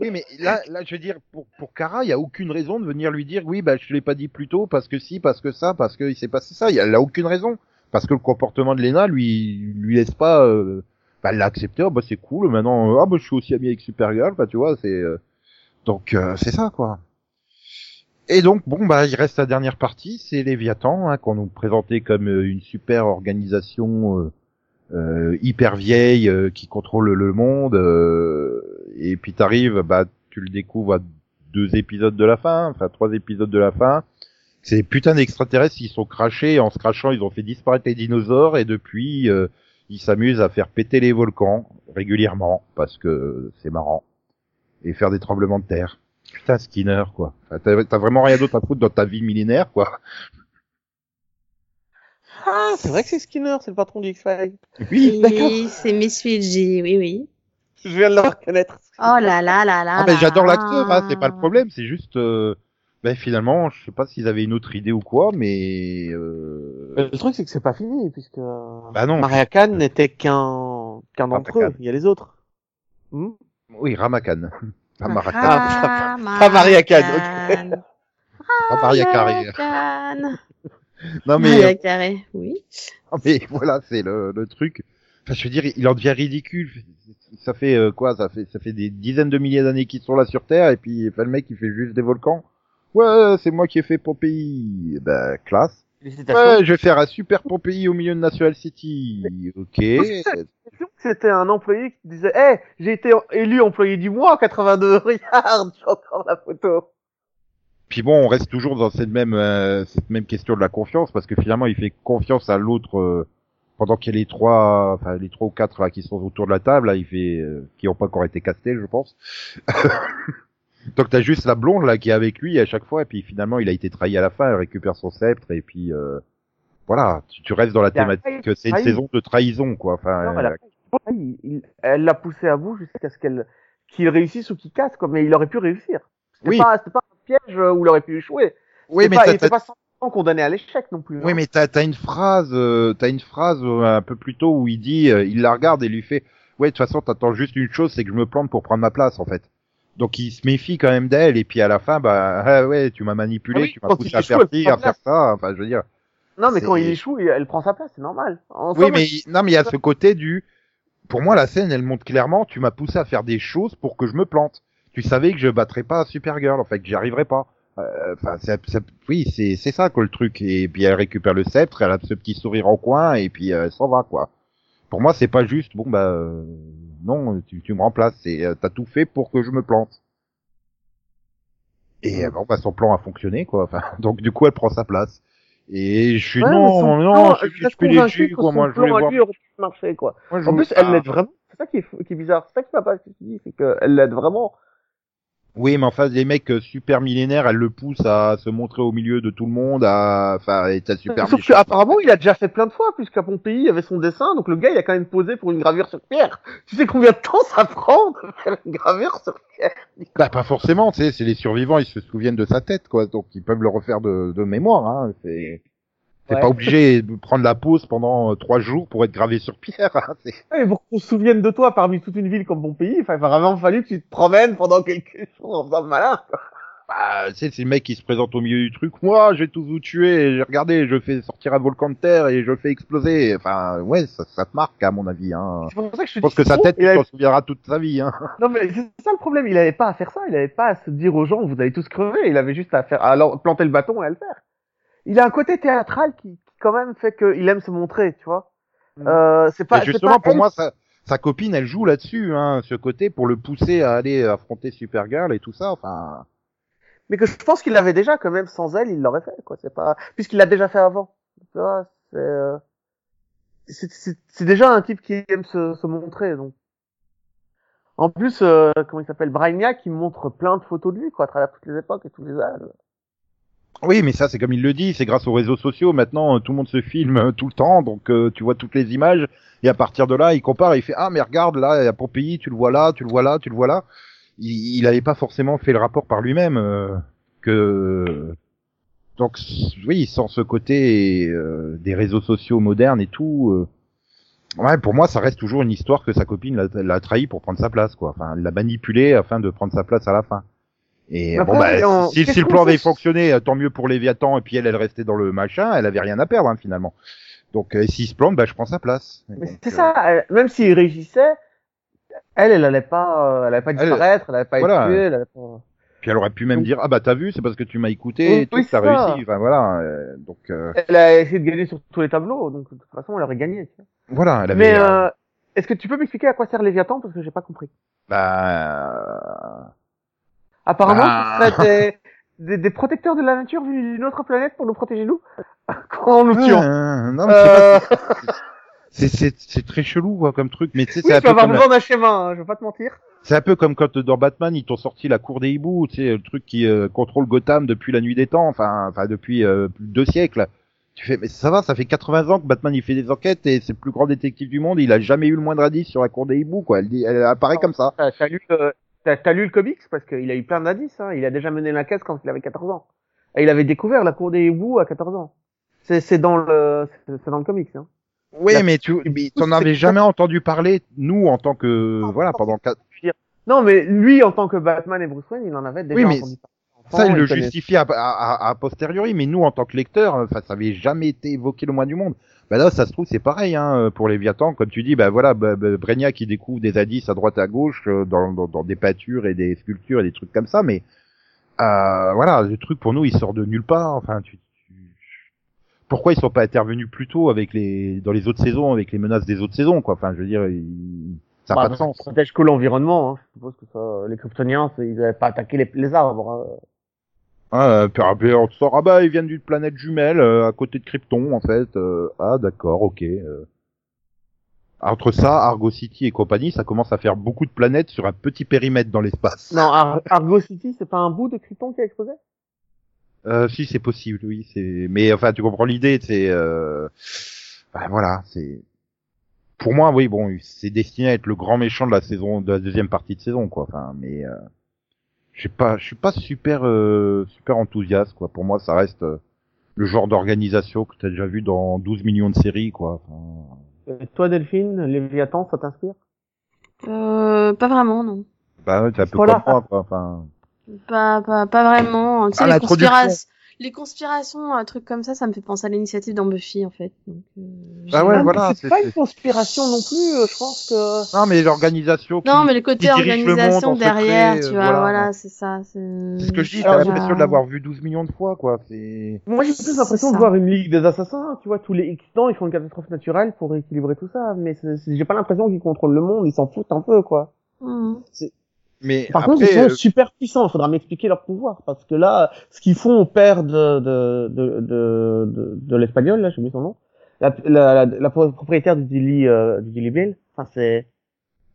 Oui, mais là, là, je veux dire, pour, pour Kara, il y a aucune raison de venir lui dire, oui, bah, je l'ai pas dit plus tôt, parce que si, parce que ça, parce qu'il s'est passé ça. Elle a aucune raison. Parce que le comportement de Lena lui, lui laisse pas, euh, bah, elle l'a accepté, oh, bah, c'est cool, maintenant, euh, ah, bah, je suis aussi ami avec Supergirl, bah, tu vois, c'est, euh, donc, euh, c'est ça, quoi. Et donc, bon, bah, il reste la dernière partie, c'est Léviathan, hein, qu'on nous présentait comme euh, une super organisation, euh, euh, hyper vieille euh, qui contrôle le monde et puis t'arrives bah tu le découvres à deux épisodes de la fin enfin trois épisodes de la fin des putains d'extraterrestres qui sont crachés en se crachant ils ont fait disparaître les dinosaures et depuis ils s'amusent à faire péter les volcans régulièrement parce que c'est marrant et faire des tremblements de terre putain Skinner quoi t'as vraiment rien d'autre à foutre dans ta vie millénaire quoi Ah, c'est vrai que c'est Skinner, c'est le patron du X-Files. oui D'accord. Oui, c'est Miss Fiji, oui, oui. Je viens de le reconnaître. Oh là là là là. Ah ben j'adore l'acteur, hein, c'est pas le problème, c'est juste euh, ben finalement, je sais pas s'ils avaient une autre idée ou quoi, mais euh... Le truc, c'est que c'est pas fini, puisque bah non, Maria Khan n'était qu'un qu'un d'entre eux. Il y a les autres. Hmm? Oui Ramakan, pas Marakan, Ah, Pas Maria Khan, Khan. pas Maria Carré. Khan. Non mais, Maria Carré, oui. euh, mais voilà, c'est le, le truc. Enfin, je veux dire, il en devient ridicule. Ça fait euh, quoi Ça fait ça fait des dizaines de milliers d'années qu'ils sont là sur Terre et puis enfin, le mec il fait juste des volcans. Ouais, c'est moi qui ai fait Pompéi. Ben classe. Félicitations. Ouais, je vais faire un super Pompéi au milieu de National City. Ok. C'était un employé qui disait, Eh, j'ai été élu employé du mois en 82. Regarde, j'ai encore la photo. Puis bon, on reste toujours dans cette même euh, cette même question de la confiance parce que finalement, il fait confiance à l'autre euh, pendant qu'il y a les trois, enfin les trois ou quatre là qui sont autour de la table, là, il fait euh, qui ont pas encore été castés, je pense. Donc t'as juste la blonde là qui est avec lui à chaque fois et puis finalement il a été trahi à la fin, elle récupère son sceptre et puis euh, voilà, tu, tu restes dans la Il thématique, c'est une saison de trahison quoi. Enfin, Non, elle, a euh, il- il- elle l'a poussé à bout jusqu'à ce qu'elle qu'il réussisse ou qu'il casse, quoi. Mais il aurait pu réussir. C'était Oui. pas, c'était pas un piège euh, où il aurait pu échouer. oui, mais pas, il était pas 100% condamné à l'échec non plus. Oui, hein. mais t'as as une phrase, euh, t'as une phrase euh, un peu plus tôt où il dit, euh, il la regarde et lui fait, ouais, de toute façon, t'attends juste une chose, c'est que je me plante pour prendre ma place, en fait. Donc il se méfie quand même d'elle et puis à la fin, bah, ah ouais, tu m'as manipulé, Ah oui, tu m'as poussé à faire ci, à faire ça. Enfin, je veux dire. Non, mais quand il échoue, elle prend sa place, c'est normal. En Oui, somme, mais non, mais il y a ce côté du. Pour moi, la scène, elle montre clairement, tu m'as poussé à faire des choses pour que je me plante. Tu savais que je battrais pas Supergirl, en fait, que j'y arriverais pas. Euh, Enfin, c'est- c'est- oui, c'est c'est ça que le truc. Et puis elle récupère le sceptre, elle a ce petit sourire en coin, et puis euh, elle s'en va, quoi. Pour moi, c'est pas juste. Bon, bah euh, non, tu, tu me remplaces. C'est euh, t'as tout fait pour que je me plante. Et euh, bon, bah son plan a fonctionné, quoi. Enfin, donc du coup, elle prend sa place. Et je suis Ouais, non, non, plan, je je suis que quoi. Moi, je voulais voir. marcher, quoi. Moi, je En plus, elle l'aide vraiment. C'est ça qui est, qui est bizarre. C'est ça qui m'a pas dit, c'est qu'elle l'aide vraiment. Oui, mais enfin, les mecs euh, super millénaires, elle le pousse à se montrer au milieu de tout le monde, à, enfin, être un super Sauf méchant. qu'apparemment, il a déjà fait plein de fois, puisqu'à Pompéi, il avait son dessin, donc le gars, il a quand même posé pour une gravure sur pierre. Tu sais combien de temps ça prend de faire une gravure sur pierre Bah, pas forcément, tu sais, c'est les survivants, ils se souviennent de sa tête, quoi, donc ils peuvent le refaire de, de mémoire, hein. C'est, Ouais. pas obligé de prendre la pause pendant euh, trois jours pour être gravé sur pierre. Hein. C'est... Ouais, pour qu'on se souvienne de toi parmi toute une ville comme Pompéi, enfin, il a vraiment fallu que tu te promènes pendant quelques jours en faisant le malin. quoi. Bah, tu sais, c'est le mec qui se présente au milieu du truc. Moi, je vais tous vous tuer. Et regardez, je fais sortir un volcan de terre et je fais exploser. Enfin, ouais, ça, ça te marque, à mon avis. Hein. C'est pour ça que je Je pense que sa tête, il il avait- s'en souviendra toute sa vie. Hein. Non mais c'est ça le problème, il avait pas à faire ça, il avait pas à se dire aux gens vous allez tous crever, il avait juste à faire à planter le bâton et à le faire. Il a un côté théâtral qui, qui quand même fait qu'il aime se montrer, tu vois. Mm. Euh, c'est pas Et justement, pas pour elle- moi, sa, sa copine, elle joue là-dessus, hein, ce côté, pour le pousser à aller affronter Supergirl et tout ça. Enfin, mais que je pense qu'il l'avait déjà quand même sans elle, il l'aurait fait quoi, c'est pas puisqu'il l'a déjà fait avant. Tu vois, c'est euh, c'est c'est- c'est déjà un type qui aime se, se montrer donc. En plus, euh, comment il s'appelle? Brainiac, qui montre plein de photos de lui quoi à travers toutes les époques et tous les âges. Oui, mais ça, c'est comme il le dit, c'est grâce aux réseaux sociaux. Maintenant, euh, tout le monde se filme euh, tout le temps, donc euh, tu vois toutes les images. Et à partir de là, il compare, il fait ah mais regarde là, il a Pompéi, tu le vois là, tu le vois là, tu le vois là. Il, il avait pas forcément fait le rapport par lui-même que. Donc oui, sans ce côté des réseaux sociaux modernes et tout. Ouais, pour moi, ça reste toujours une histoire que sa copine l'a- trahi pour prendre sa place, quoi. Enfin, l'a manipulé afin de prendre sa place à la fin. Et Après, bon, bah, on- si, si le plan avait fonctionné, euh, tant mieux pour Léviathan, et puis elle, elle restait dans le machin, elle avait rien à perdre, hein, finalement. Donc, euh, s'il se plante, bah, je prends sa place. Mais c'est euh, ça, elle- même s'il réussissait, elle, elle allait pas, euh, elle allait pas disparaître, elle allait pas voilà. être tuée, elle allait pas... Puis elle aurait pu même dire, ah bah t'as vu, c'est parce que tu m'as écouté, et tout, oui, t'as réussi. Enfin, voilà. euh, donc, euh, Elle a essayé de gagner sur tous les tableaux, donc de toute façon, elle aurait gagné. tu vois. voilà, elle avait... Mais est-ce que tu peux m'expliquer à quoi sert Léviathan parce que j'ai pas compris. bah, Apparemment, Bah. ce serait des, des, des protecteurs de la nature venus d'une autre planète pour nous protéger nous quand on nous tue. euh, non, mais c'est pas- Euh... c'est, c'est, c'est très chelou, quoi, comme truc, mais tu sais, Oui, c'est un peu avoir comme... besoin d'un schéma, hein, je vais pas te mentir. C'est un peu comme quand dans Batman ils t'ont sorti la cour des hiboux, tu sais, le truc qui euh, contrôle Gotham depuis la nuit des temps, enfin, enfin depuis euh, plus de deux siècles. Tu fais, mais ça va, ça fait 80 ans que Batman il fait des enquêtes et c'est le plus grand détective du monde, il a jamais eu le moindre indice sur la cour des hiboux, quoi. Elle, dit, elle apparaît comme ça. T'as lu, le- t'as t'as lu le comics? Parce qu'il a eu plein d'indices. Hein. Il a déjà mené la caisse quand il avait 14 ans. Et il avait découvert la cour des hiboux à 14 ans. C'est c'est dans le c'est c'est dans le comics. Hein. Oui, La- mais tu, mais t'en avais jamais entendu parler, nous, en tant que, voilà, pendant quatre, Non, mais lui en tant que Batman et Bruce Wayne, il en avait déjà Oui, mais entendu parler. ça, il Enfant, le connaît- justifie à, à, à- posteriori, mais nous, en tant que lecteurs, enfin, ça avait jamais été évoqué le moins du monde. Bah là, ça se trouve, c'est pareil, hein, pour Léviathan, comme tu dis, bah voilà, bah, bah, qui découvre des indices à droite à gauche, euh, dans, dans, dans des peintures et des sculptures et des trucs comme ça, mais, euh, voilà, le truc pour nous, il sort de nulle part, enfin, tu, tu- pourquoi ils sont pas intervenus plus tôt avec les, dans les autres saisons, avec les menaces des autres saisons, quoi, enfin, je veux dire, il- ça n'a Bah, pas de sens. Protège que l'environnement. Hein. Je suppose que ça, les Kryptoniens, ils avaient pas attaqué les, les arbres. hein. Ah, puis on te sort, ah bah, ils viennent d'une planète jumelle, euh, à côté de Krypton, en fait. Euh, ah, d'accord, ok. euh. Entre ça, Argo City et compagnie, ça commence à faire beaucoup de planètes sur un petit périmètre dans l'espace. Non, Ar- Argo City, c'est pas un bout de Krypton qui a explosé? Euh, si, c'est possible, oui. c'est. Mais enfin, tu comprends l'idée, c'est... Euh... bah, voilà, c'est... Pour moi, oui, bon, c'est destiné à être le grand méchant de la saison, de la deuxième partie de saison, quoi. Enfin, mais... Je sais pas, je suis pas super, euh, super enthousiaste, quoi. Pour moi, ça reste euh, le genre d'organisation que t'as déjà vu dans 12 millions de séries, quoi. Enfin, Et Toi, Delphine, Léviathan, ça t'inspire? Euh, pas vraiment, non. bah, ouais, un peu Voilà. comme moi, quoi. Enfin, Pas, pas, pas vraiment. Tu sais, Ah, les, conspirations, les conspirations, un truc comme ça, ça me fait penser à l'initiative dans Buffy, en fait. Donc, euh, Ah j'ai- ouais, voilà, mais c'est- pas une conspiration non plus, euh, je pense que... non, mais l'organisation. Non, mais le côté le organisation secret, derrière, euh, tu vois, voilà. voilà, c'est ça. C'est C'est ce que je dis, t'as j'ai l'impression de l'avoir vu 12 millions de fois, quoi. C'est... Moi, j'ai plus l'impression de voir une ligue des assassins, tu vois, tous les X temps, ils font une catastrophe naturelle pour équilibrer tout ça, mais j'ai pas l'impression qu'ils contrôlent le monde, ils s'en foutent un peu, quoi. Mhm. Mais Par après, contre, ils sont euh, super puissants. Il faudra m'expliquer leur pouvoir parce que là, ce qu'ils font au père de de de de, de, de l'espagnol, là, j'ai oublié son nom, la, la, la, la propriétaire du Daily euh, du Daily Mail. Enfin, c'est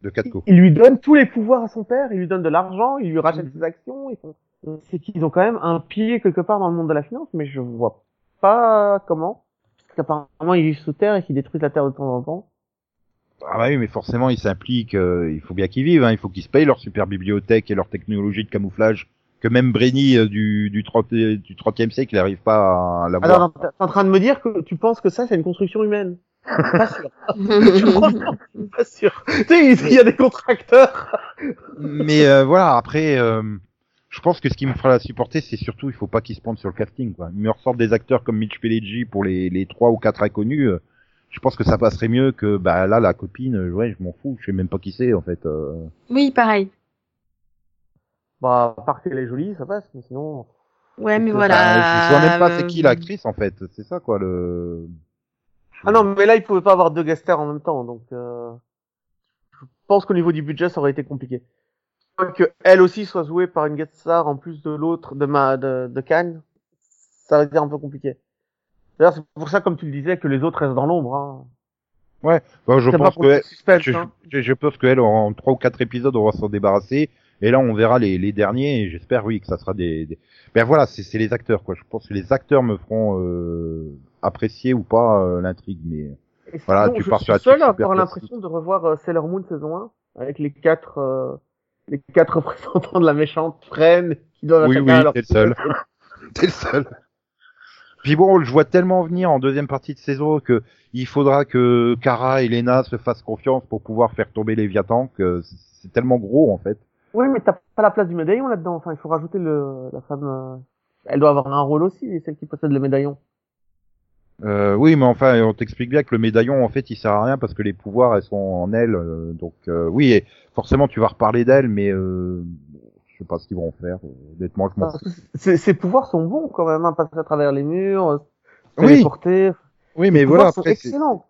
de Catco. il lui donne tous les pouvoirs à son père. Il lui donne de l'argent, il lui rachète ses actions. Ils font... C'est qu'ils ont quand même un pied quelque part dans le monde de la finance, mais je vois pas comment. Parce qu'apparemment, ils vivent sous terre et qu'ils détruisent la terre de temps en temps. Ah bah oui, mais forcément, ils s'impliquent. euh, il faut bien qu'ils vivent. Hein, il faut qu'ils se payent leur super bibliothèque et leur technologie de camouflage. Que même Brainy euh, du du 30 du 30e siècle n'arrive pas à l'avoir. Alors, non, t'es en train de me dire que tu penses que ça, c'est une construction humaine Pas sûr. Je pas. Pas sûr. Tu sais, il y a des contracteurs. mais euh, voilà, après, euh, je pense que ce qui me fera la supporter, c'est surtout, il faut pas qu'ils se pendent sur le casting. Quoi. Ils me ressortent des acteurs comme Mitch Pileggi pour les les trois ou quatre inconnus. Je pense que ça passerait mieux que bah là la copine. euh, Ouais, je m'en fous. Je sais même pas qui c'est en fait. euh. Oui, pareil. Bah, à part qu'elle est jolie, ça passe, mais sinon. Ouais, mais voilà. Bah, je vois même pas c'est euh, qui l'actrice en fait. C'est ça quoi le. Ah non, mais là, il pouvait pas avoir deux guest stars en même temps, donc, euh... je pense qu'au niveau du budget, ça aurait été compliqué. Que elle aussi soit jouée par une guest star en plus de l'autre, de ma, de, de Cannes, ça aurait été un peu compliqué. D'ailleurs, c'est pour ça, comme tu le disais, que les autres restent dans l'ombre, hein. Bah, je pense que le suspense, je, hein. je, je pense qu'elle en trois ou quatre épisodes on va s'en débarrasser. Et là on verra les, les derniers et j'espère oui que ça sera des, des... ben voilà c'est c'est les acteurs quoi. Je pense que les acteurs me feront euh, apprécier ou pas euh, l'intrigue mais Et Voilà, sinon, tu je pars suis sur la seul à avoir l'impression de revoir euh, Sailor Moon saison 1 avec les quatre euh, les quatre représentants de la méchante reine qui doivent oui oui t'es le seul. t'es le seul Puis bon, je vois tellement venir en deuxième partie de saison que il faudra que Kara et Lena se fassent confiance pour pouvoir faire tomber les Viatans que c'est tellement gros en fait. Oui, mais t'as pas la place du médaillon là-dedans. Enfin, il faut rajouter le, la femme. euh, Elle doit avoir un rôle aussi, celle qui possède le médaillon. Euh, oui, mais enfin, on t'explique bien que le médaillon, en fait, il sert à rien parce que les pouvoirs, elles sont en elle. euh, donc, euh, oui, et forcément, tu vas reparler d'elle, mais euh, je sais pas ce qu'ils vont en faire. Honnêtement, je m'en Parce fous. ses, pouvoirs sont bons quand même, hein, passer à travers les murs, euh, Oui. téléporter. Oui, mais voilà, après, c'est- excellents.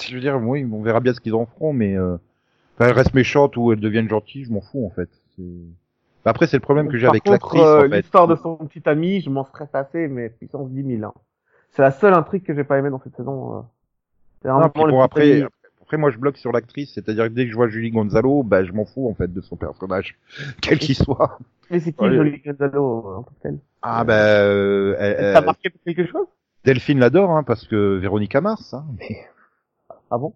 je veux dire, oui, on verra bien ce qu'ils en feront, mais euh, enfin, elle reste méchante ou elle devienne gentille, je m'en fous, en fait. Bah, Après, c'est le problème que j'ai avec l'actrice, euh, en fait. l'histoire de son petit ami, je m'en serais passé, mais puissance 10 000. Hein. C'est la seule intrigue que j'ai pas aimé dans cette saison. euh. C'est Non, vraiment puis le bon, petit après, ami. Après, moi, je bloque sur l'actrice, c'est-à-dire que dès que je vois Julie Gonzalo, bah, je m'en fous, en fait, de son personnage, quel qu'il soit. Mais c'est qui Ouais. Jolie Gonzalo euh, en tant que telle Ah, bah, euh, elle- Ça a marqué pour quelque chose? Delphine l'adore, hein, parce que Véronica Mars, hein, mais... Ah bon?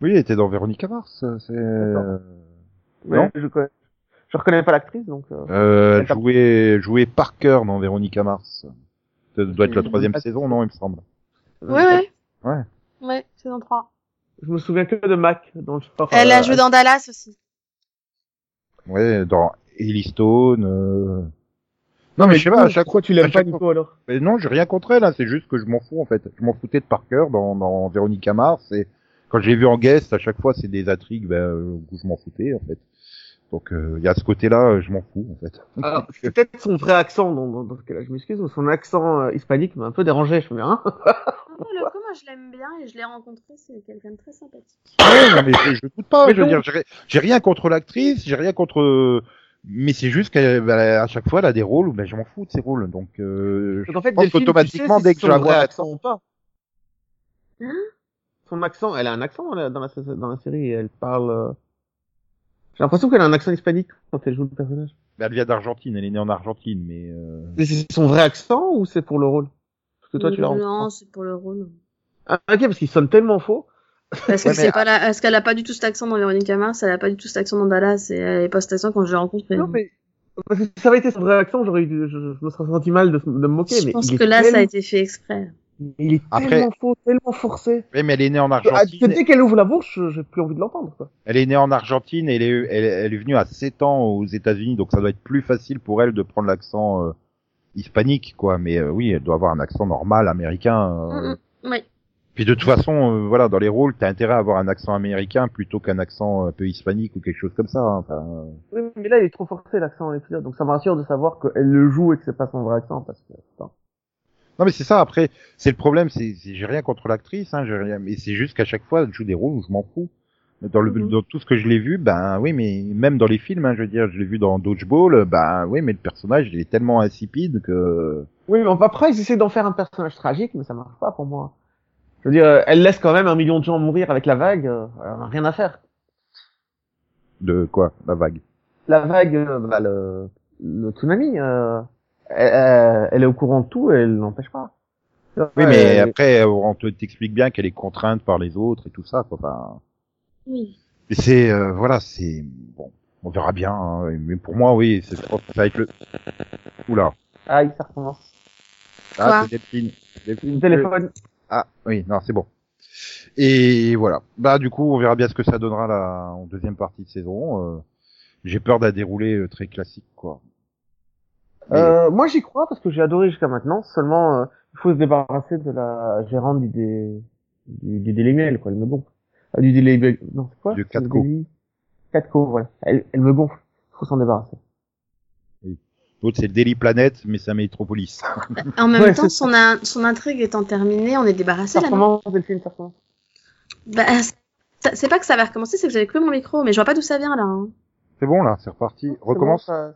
Oui, elle était dans Véronica Mars, c'est... D'accord. Non? Je, connais... je reconnais pas l'actrice, donc... Euh... Euh, jouait, jouait Parker dans Véronica Mars. Ça doit être la troisième saison, non, il me semble. Ouais, ouais. Ouais. Ouais, saison 3. Je me souviens que de Mac dans le sport. Elle euh, a joué dans Dallas aussi. Ouais, dans Ellie Stone. euh. Non, mais je sais pas, à chaque fois, tu l'aimes pas, chaque Nico, alors Mais non, j'ai rien contre elle, hein, c'est juste que je m'en fous en fait. Je m'en foutais de Parker dans, dans Véronica Mars et quand j'ai vu en guest, à chaque fois c'est des intrigues ben, euh, où je m'en foutais en fait. Donc euh, il y a ce côté-là, euh, je m'en fous en fait. Alors, c'est peut-être son vrai accent dans, dans, dans ce cas-là, je m'excuse, mais son accent euh, hispanique m'a un peu dérangé, je me dis, hein Oh, le coup, moi je l'aime bien et je l'ai rencontré, c'est quelqu'un de très sympathique. Ouais, non, mais je, je doute pas. Mais je veux donc- dire, j'ai- j'ai rien contre l'actrice, j'ai rien contre. euh, Mais c'est juste qu'à à chaque fois, elle a des rôles où ben, je m'en fous de ces rôles. Donc, euh, Donc en fait, pense Delphine, qu'automatiquement, tu sais dès que je la vois accent ou pas. Hein? Son accent, elle a un accent dans la, dans la, dans la série, elle parle... J'ai l'impression qu'elle a un accent hispanique quand elle joue le personnage. ben, elle vient d'Argentine, elle est née en Argentine, mais. euh, Mais c'est son vrai accent ou c'est pour le rôle? Parce que toi, tu l'as Non, c'est pour le rôle. Ah, ok, parce qu'il sonne tellement faux. Parce que Ouais, c'est pas la... Parce qu'elle a pas du tout cet accent dans Véronica Mars, elle a pas du tout cet accent dans Dallas, et elle avait pas cet accent quand je l'ai rencontrée. Non, mais... Parce que si ça avait été son vrai accent, j'aurais eu, je, je me serais senti mal de, de me moquer. je mais pense est que là, ça a été fait exprès. Il est Après- tellement faux, tellement forcé. ouais, mais elle est née en Ah, Argentine. dès qu'elle ouvre la bouche, j'ai plus envie de l'entendre. quoi. Elle est née en Argentine et elle est, elle, elle est venue à 7 ans aux États-Unis, donc ça doit être plus facile pour elle de prendre l'accent euh, hispanique, quoi. Mais euh, oui, elle doit avoir un accent normal américain. euh. Mm, mm. Oui. Puis de toute façon, euh, voilà, dans les rôles, t'as intérêt à avoir un accent américain plutôt qu'un accent un peu hispanique ou quelque chose comme ça. hein. Enfin, euh, Oui, mais là, il est trop forcé l'accent dans l'épisode, donc ça me rassure de savoir qu'elle le joue et que c'est pas son vrai accent, parce que, putain. Non, mais c'est ça. Après, c'est le problème. C'est, c'est- j'ai rien contre l'actrice, hein, j'ai rien. Mais c'est juste qu'à chaque fois, elle joue des rôles où je m'en fous. Dans, le, Mhm. dans tout ce que je l'ai vu, ben oui, mais même dans les films, hein, je veux dire, je l'ai vu dans Dodgeball, ben oui, mais le personnage, il est tellement insipide que. Oui, mais après, ils essaient d'en faire un personnage tragique, mais ça marche pas pour moi. Je veux dire, euh, elle laisse quand même un million de gens mourir avec la vague, euh, elle en a rien à faire. De quoi La vague? La vague, euh, bah, le, le tsunami, euh, elle, elle- elle est au courant de tout et elle l'empêche pas. Oui, Ouais, mais elle- après, on te t'explique bien qu'elle est contrainte par les autres et tout ça, quoi. Enfin, Oui. c'est euh, voilà, c'est bon, on verra bien. hein, mais pour moi, oui, c'est je pense que ça va être le. Oula. Aïe, ça recommence. Ah, c'est Delphine. Delphine. Le téléphone. Ah, oui, non, c'est bon. Et voilà. Bah, du coup, on verra bien ce que ça donnera là, en deuxième partie de saison. Euh, J'ai peur d'un déroulé euh, très classique, quoi. Mais- Euh, moi, j'y crois parce que j'ai adoré jusqu'à maintenant. Seulement, euh, il faut se débarrasser de la gérante du, dé... du, du Daily Mail, quoi. Elle me gonfle. Ah, du Daily Mail. Non, c'est quoi Du Le Catco. Daily- Catco, voilà. Elle, elle me gonfle. Il faut s'en débarrasser. L'autre, c'est le Daily Planet, mais c'est un Métropolis. En même Ouais, temps, son, in- son intrigue étant terminée, on est débarrassé là. non? Recommence, Delphine, ça. Bah, c'est pas que ça va recommencer, c'est que j'avais coupé mon micro, mais je vois pas d'où ça vient là. Hein. c'est bon, là, c'est reparti. Recommence, bon, ça-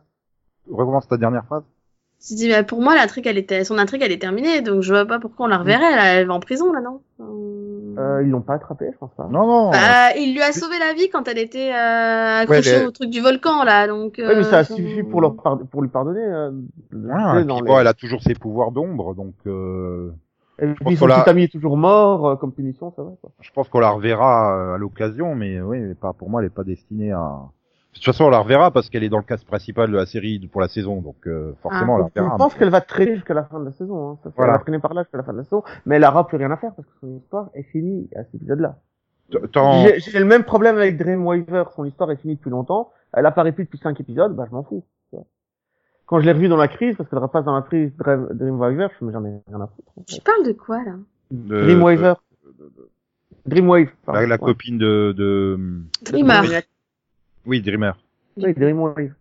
recommence ta dernière phrase. Je dis, bah, pour moi, l'intrigue, elle était, son intrigue, elle est terminée, donc je vois pas pourquoi on la reverrait. Là, elle va en prison là, non? Euh, Euh, ils l'ont pas attrapé, je pense pas. Non, non. Bah, il lui a sauvé la vie quand elle était euh, accrochée Ouais, mais- au truc du volcan là, donc. Oui, mais ça euh, a suffi pour, leur par- pour lui pardonner. Euh, tu sais, et dans puis, les- bon, elle a toujours ses pouvoirs d'ombre, donc euh, Et pense puis son petit ami est toujours mort, euh, comme punition, ça va, quoi. je pense qu'on la reverra euh, à l'occasion, mais oui, mais pas pour moi, elle est pas destinée à. De toute façon, on la reverra parce qu'elle est dans le cast principal de la série pour la saison, donc euh, forcément, Ah. on la Je reverra. pense qu'elle va traîner jusqu'à la fin de la saison. Hein. Ça fait- Voilà. Elle va traîner par là jusqu'à la fin de la saison, mais elle aura plus rien à faire parce que son histoire est finie à cet épisode-là. J'ai le même problème avec Dreamweaver, son histoire est finie depuis longtemps, elle apparaît plus depuis cinq épisodes, bah je m'en fous. Quand je l'ai revue dans la crise, parce qu'elle repasse dans la crise Dream- Dreamweaver, je me j'en ai rien à foutre. en fait. Tu parles de quoi là? De- Dreamweaver. Dreamwave. pardon. La, la Ouais. copine de, de... Dreamer. Oui, Dreamer. Oui, Dreamwave.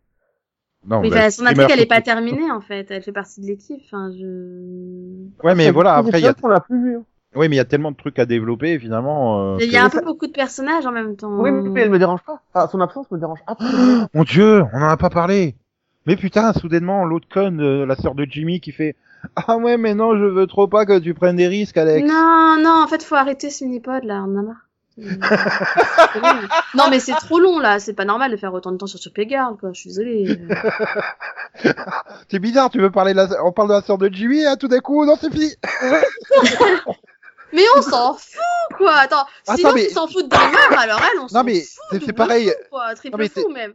Non, Oui, bah, son intrigue, elle est pas terminée en fait. Elle fait partie de l'équipe. Enfin, je. Ouais, mais voilà, après, il y a, On l'a plus vu. hein. oui, mais il y a tellement de trucs à développer, finalement. euh, Il y que- a un peu beaucoup de personnages en même temps. Oui, mais elle me dérange pas. Enfin, son absence me dérange absolument. Mon dieu, on en a pas parlé. Mais putain, soudainement, l'autre conne, euh, la sœur de Jimmy, qui fait Ah ouais, mais non, je veux trop pas que tu prennes des risques, Alex. Non, non, en fait, faut arrêter ce mini-pod là, on en a marre. Long. non, mais c'est trop long là, c'est pas normal de faire autant de temps sur Girl, quoi. Je suis désolée. C'est bizarre, tu veux parler de la... On parle de la sœur de Jimmy, hein, tout d'un coup, non, c'est fini. Mais on s'en fout, quoi. Attends, Attends, sinon mais- tu s'en fous de Dreamer, alors elle, on s'en Non, mais fout. c'est- pareil. fou, quoi. Triple Non, mais fou même.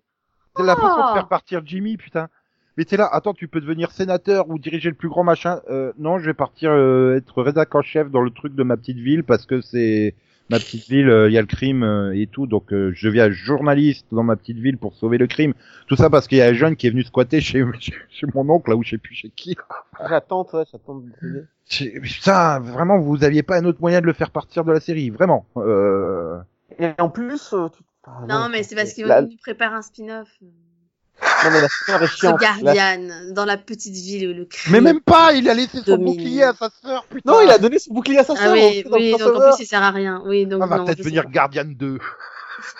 C'est la façon de Oh. faire partir Jimmy, putain. Mais t'es là, attends, tu peux devenir sénateur ou diriger le plus grand machin. Euh, non, je vais partir euh, être rédacteur en chef dans le truc de ma petite ville parce que c'est ma petite ville, il y a le crime euh, et tout, donc euh, je deviens journaliste dans ma petite ville pour sauver le crime. Tout ça parce qu'il y a un jeune qui est venu squatter chez, chez, chez mon oncle là ou je sais plus chez qui. J'attends, ouais, j'attends de Putain, vraiment, vous aviez pas un autre moyen de le faire partir de la série, vraiment. Euh... Et en plus, euh, tu... ah, Non, mais c'est parce qu'ils la... nous préparent un spin-off. Non, mais la sœur est chiante. La- Guardian, dans la petite ville où le crime. Mais même pas, il a laissé son Domine. bouclier à sa sœur, putain. Non, il a donné son bouclier à sa Ah sœur. oui, on sait oui, dans donc en plus il sert à rien. Oui, donc Ah, va peut-être venir. Guardian 2.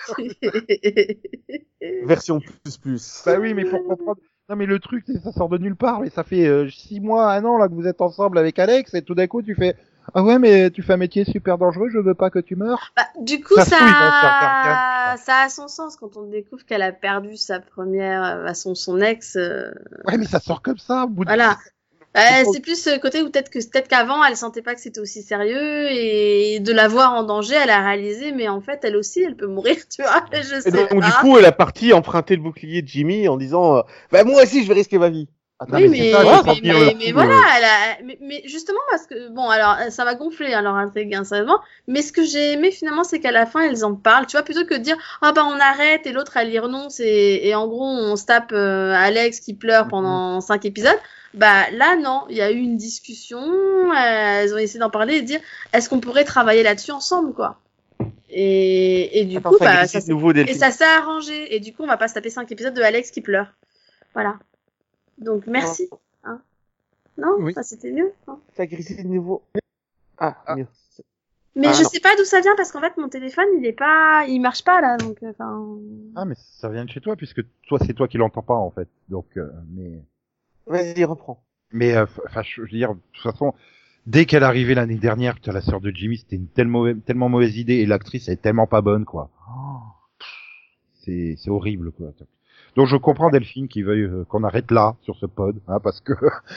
Version plus plus. Bah oui, mais pour comprendre. Non, mais le truc, c'est ça sort de nulle part. Mais ça fait euh, six mois, un an là que vous êtes ensemble avec Alex, et tout d'un coup, tu fais ah ouais, mais tu fais un métier super dangereux. Je veux pas que tu meurs. Bah, du coup, Ça ça, fouille ça a son sens quand on découvre qu'elle a perdu sa première, euh, à son, son ex. euh, Ouais, mais ça sort comme ça. Au bout de... Voilà. Euh, faut- c'est plus ce côté où peut-être que peut-être qu'avant elle sentait pas que c'était aussi sérieux et de la voir en danger, elle a réalisé mais en fait elle aussi elle peut mourir, tu vois. Je Et sais donc, du coup, elle a parti emprunter le bouclier de Jimmy en disant, bah moi aussi, je vais risquer ma vie. Attends, oui, mais mais, ça, mais, mais, mais coup, voilà, euh. elle a, mais, justement parce que bon, alors ça va gonfler leur intrigue, hein, sérieusement. Mais ce que j'ai aimé finalement, c'est qu'à la fin, elles en parlent. Tu vois, plutôt que de dire ah bah on arrête et l'autre elle y renonce et, et en gros on se tape euh, Alex qui pleure pendant cinq épisodes. Bah là non, il y a eu une discussion, euh, elles ont essayé d'en parler et de dire est-ce qu'on pourrait travailler là-dessus ensemble quoi? Et, et du Attends, coup ça bah ça, nouveau et film. ça s'est arrangé. Et du coup, on va pas se taper cinq épisodes de Alex qui pleure. Voilà. Donc, merci. Hein non Oui. Ça, c'était mieux. hein C'est agressif de nouveau. Ah, Ah. mieux. Mais Ah, je non. sais pas d'où ça vient parce qu'en fait, mon téléphone, il est pas, il marche pas là. Donc, euh, enfin. Ah, mais ça vient de chez toi puisque toi, c'est toi qui l'entends pas en fait. Donc, euh, mais, Vas-y, reprends. mais, euh, enfin, je veux dire, de toute façon. Dès qu'elle est arrivée l'année dernière, putain, la sœur de Jimmy, c'était une telle mauvaise, tellement mauvaise idée et l'actrice elle est tellement pas bonne, quoi. Oh, c'est, c'est horrible, quoi. Donc je comprends Delphine qui veuille euh, qu'on arrête là sur ce pod, hein, parce que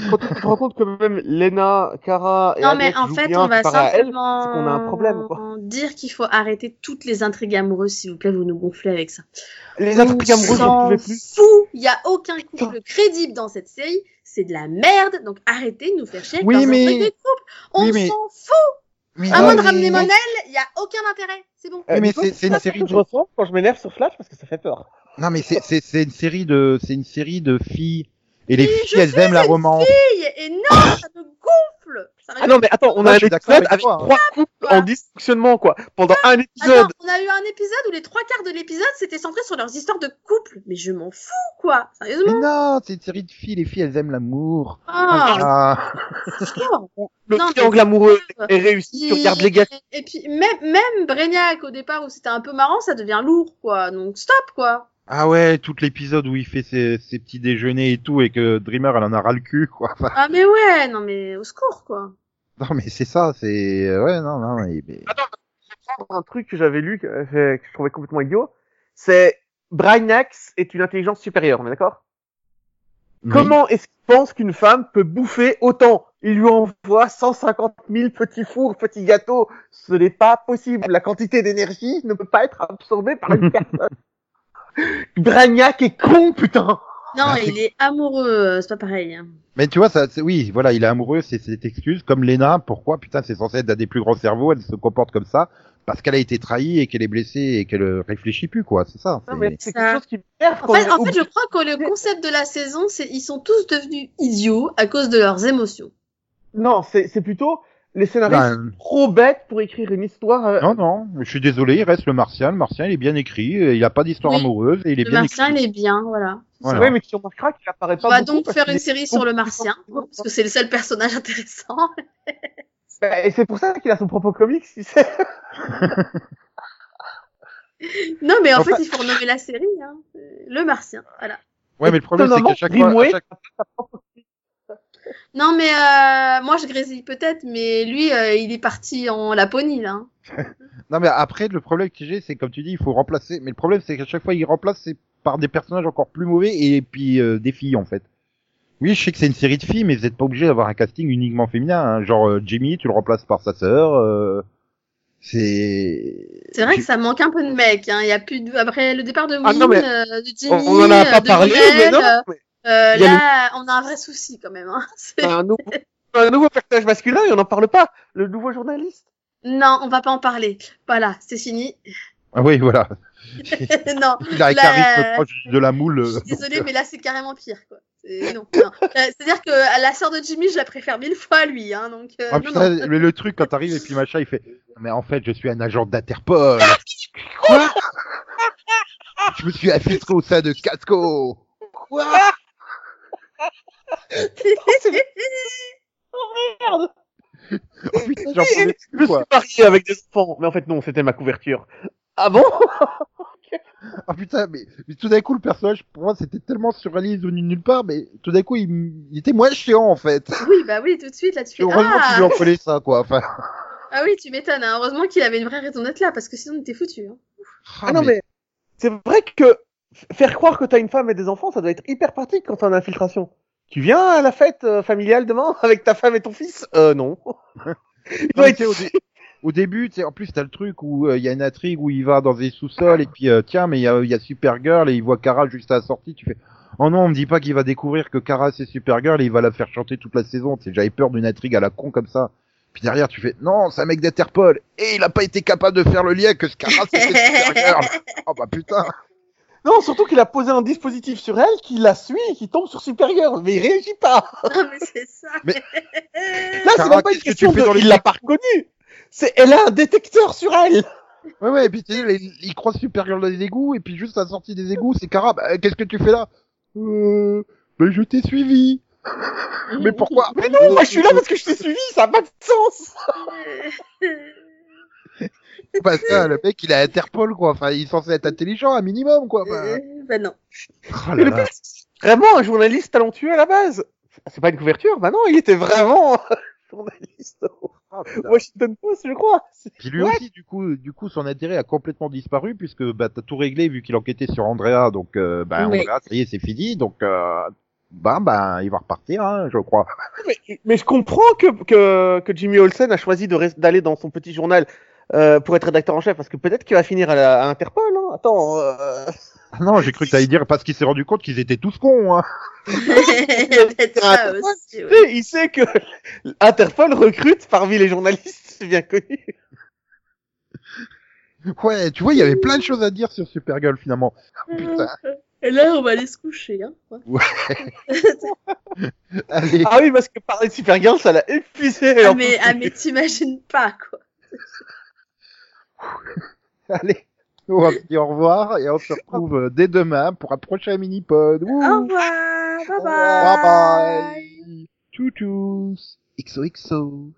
Quand tu te rends compte que même Lena, Cara et Non, mais en fait, on va elle, simplement c'est qu'on a un problème, quoi. dire qu'il faut arrêter toutes les intrigues amoureuses, s'il vous plaît. Vous nous gonflez avec ça. les intrigues amoureuses, j'en pouvais plus. fout. Il y a aucun couple crédible dans cette série. C'est de la merde. Donc arrêtez de nous faire chier avec Oui, leurs mais- intrigues de couple. On Oui, mais- s'en fout. Oui, À moins de ramener Monel, il y a aucun intérêt. C'est bon. Oui, mais c'est- une série que de- je ressens quand je m'énerve sur Flash parce que ça fait peur. Non mais c'est c'est c'est une série de c'est une série de filles et les Oui, filles elles aiment la romance. Et non, ça me gonfle. Ça Ah non, mais attends, on a un épisode avec avec toi, hein. trois couples en dysfonctionnement, quoi. Pendant un Attends, épisode. on a eu un épisode où les trois quarts de l'épisode c'était centré sur leurs histoires de couple. Mais je m'en fous, quoi. Mais Sérieusement. non, c'est une série de filles, les filles elles aiment l'amour. Ah, Ah. Le Non, triangle amoureux est réussi. Tu regardes les gars. Et, et puis même même Brainiac au départ où c'était un peu marrant, ça devient lourd, quoi. Donc stop, quoi. Ah ouais, tout l'épisode où il fait ses, ses petits déjeuners et tout et que Dreamer elle en a ras le cul quoi. Ah mais ouais, non mais au secours, quoi. non mais c'est ça, c'est ouais non non mais, mais- un truc que j'avais lu que, euh, que je trouvais complètement idiot, c'est Brainiax est une intelligence supérieure, on est d'accord? Comment est-ce qu'il pense qu'une femme peut bouffer autant? Il lui envoie 150 000 petits fours, petits gâteaux. Ce n'est pas possible. La quantité d'énergie ne peut pas être absorbée par une personne. Bragnac est con, putain Non, Ah, il est amoureux, euh, c'est pas pareil. hein. Mais tu vois, ça, oui, voilà, il est amoureux, c'est cette excuse. Comme Lena, pourquoi, putain, c'est censé être un des plus grands cerveaux, elle se comporte comme ça parce qu'elle a été trahie et qu'elle est blessée et qu'elle réfléchit plus, quoi. C'est ça. Non, c'est- mais c'est Ça- quelque chose qui m'énerve En fait, en fait, je crois que le concept de la saison, c'est ils sont tous devenus idiots à cause de leurs émotions. Non, c'est plutôt les scénaristes Ben, trop bêtes pour écrire une histoire. euh, non, non, je suis désolé, il reste le Martien. Le Martien, il est bien écrit, euh, il a pas d'histoire Oui. amoureuse et il est Le bien martien, écrit. il est bien, voilà. Voilà. Ouais, mais tu remarqueras qu'il apparaît pas On va beaucoup donc faire une série sur le martien, parce que c'est le seul personnage intéressant. Bah, Et c'est pour ça qu'il a son propre comics, tu sais. Non, mais en fait, il faut renommer la série, hein. Euh, Le martien, voilà. Ouais, mais le problème, c'est qu'à chaque fois, à chaque- Non, mais euh, moi, je grésille peut-être, mais lui, euh, il est parti en Laponie, là. hein. non, mais après, le problème que j'ai, c'est comme tu dis, il faut remplacer. Mais le problème, c'est qu'à chaque fois, il remplace c'est par des personnages encore plus mauvais et puis euh, des filles, en fait. Oui, je sais que c'est une série de filles, mais vous n'êtes pas obligé d'avoir un casting uniquement féminin. hein. Genre euh, Jimmy, tu le remplaces par sa sœur. euh, C'est. C'est vrai que ça manque un peu de mec, hein. Il y a plus de... Après le départ de Win, Ah, non, mais euh, de Jimmy, On, on en a pas parlé, mais non. mais euh, là, on a un vrai souci, quand même, hein. C'est- un, nouveau, un nouveau personnage masculin et on n'en parle pas. Le nouveau journaliste. Non, on va pas en parler. Voilà, c'est fini. Ah oui, voilà. non, Il a un charisme proche de la moule. euh, Je suis désolée, mais là, c'est carrément pire, quoi. C'est- Non, non. Euh, C'est-à-dire que à la sœur de Jimmy, je la préfère mille fois à lui, hein, donc. euh, Ah, non, putain, mais le truc quand t'arrives et puis machin, il fait. Mais en fait, je suis un agent d'Interpol. Quoi? Je me suis infiltré au sein de Casco. Quoi? Merde Oh putain, j'en pouvais Je me suis quoi. marié avec des enfants. Mais en fait, non, c'était ma couverture. Ah bon? Ah putain, mais, mais tout d'un coup, le personnage, pour moi, c'était tellement surréaliste venu nulle part, mais tout d'un coup, il, m- il était moins chiant, en fait. Oui, bah oui, tout de suite, là, tu fais. Heureusement Ah, qu'il lui en fallait ça, quoi. Enfin. ah oui, tu m'étonnes, hein. Heureusement qu'il avait une vraie raison d'être là, parce que sinon, on était foutus. Hein. Ah non, mais c'est vrai que f- faire croire que t'as une femme et des enfants, ça doit être hyper pratique quand t'es en infiltration. Tu viens à la fête euh, familiale demain avec ta femme et ton fils? Euh, non. Mais au, dé- au début, tu sais, en plus, t'as le truc où euh, il y a une intrigue où il va dans des sous-sols et puis, euh, tiens, mais il y a, il y a Supergirl et il voit Kara juste à la sortie. Tu fais, oh non, on me dit pas qu'il va découvrir que Kara c'est Supergirl et il va la faire chanter toute la saison. Tu sais, j'avais peur d'une intrigue à la con comme ça. Puis derrière, tu fais, non, c'est un mec d'Interpol et il a pas été capable de faire le lien que ce Kara c'était Supergirl. oh bah putain. Non, surtout qu'il a posé un dispositif sur elle, qui la suit et qui tombe sur Superior, mais il réagit pas. Non, mais c'est ça. Mais- Là, c'est même pas une que question tu fais de, il l'a pas reconnue. C'est, elle a un détecteur sur elle. Ouais, ouais, et puis tu sais, il, il croise Supergirl dans les égouts et puis juste à la sortie des égouts, c'est Kara. Bah, qu'est-ce que tu fais là? Euh, bah, je t'ai suivi. Mais pourquoi? Mais non, moi je suis là parce que je t'ai suivi, ça a pas de sens. Bah ça, le mec, il est à Interpol, quoi. Enfin, il est censé être intelligent, un minimum, quoi. Enfin, Euh, bah non. oh là là. pire, vraiment un journaliste talentueux à la base. C'est pas une couverture, bah non, il était vraiment journaliste Ah. Washington Post, je crois. Puis lui aussi, du coup, du coup, son intérêt a complètement disparu puisque bah t'as tout réglé vu qu'il enquêtait sur Andrea, donc euh, bah Oui. Andrea, ça y est, c'est fini, donc euh, bah bah il va repartir, hein, je crois. Mais, mais je comprends que, que, que Jimmy Olsen a choisi d'aller dans son petit journal euh, pour être rédacteur en chef, parce que peut-être qu'il va finir à, la, à Interpol. Hein. Attends, euh... Ah non, j'ai cru que t'allais dire parce qu'il s'est rendu compte qu'ils étaient tous cons. Hein. Ça aussi. ouais. il sait que Interpol recrute parmi les journalistes, c'est bien connu. Ouais, tu vois, il y avait plein de choses à dire sur Supergirl finalement. Putain. Et là, on va aller se coucher. Hein. Allez, Ah oui, parce que parler de Supergirl, ça l'a épuisé. Ah mais, ah mais t'imagines pas quoi. allez. On va se dire au revoir et on se retrouve euh, dès demain pour un prochain mini-pod. Au revoir, bye Bye bye. bye. Tchou tchous. XOXO.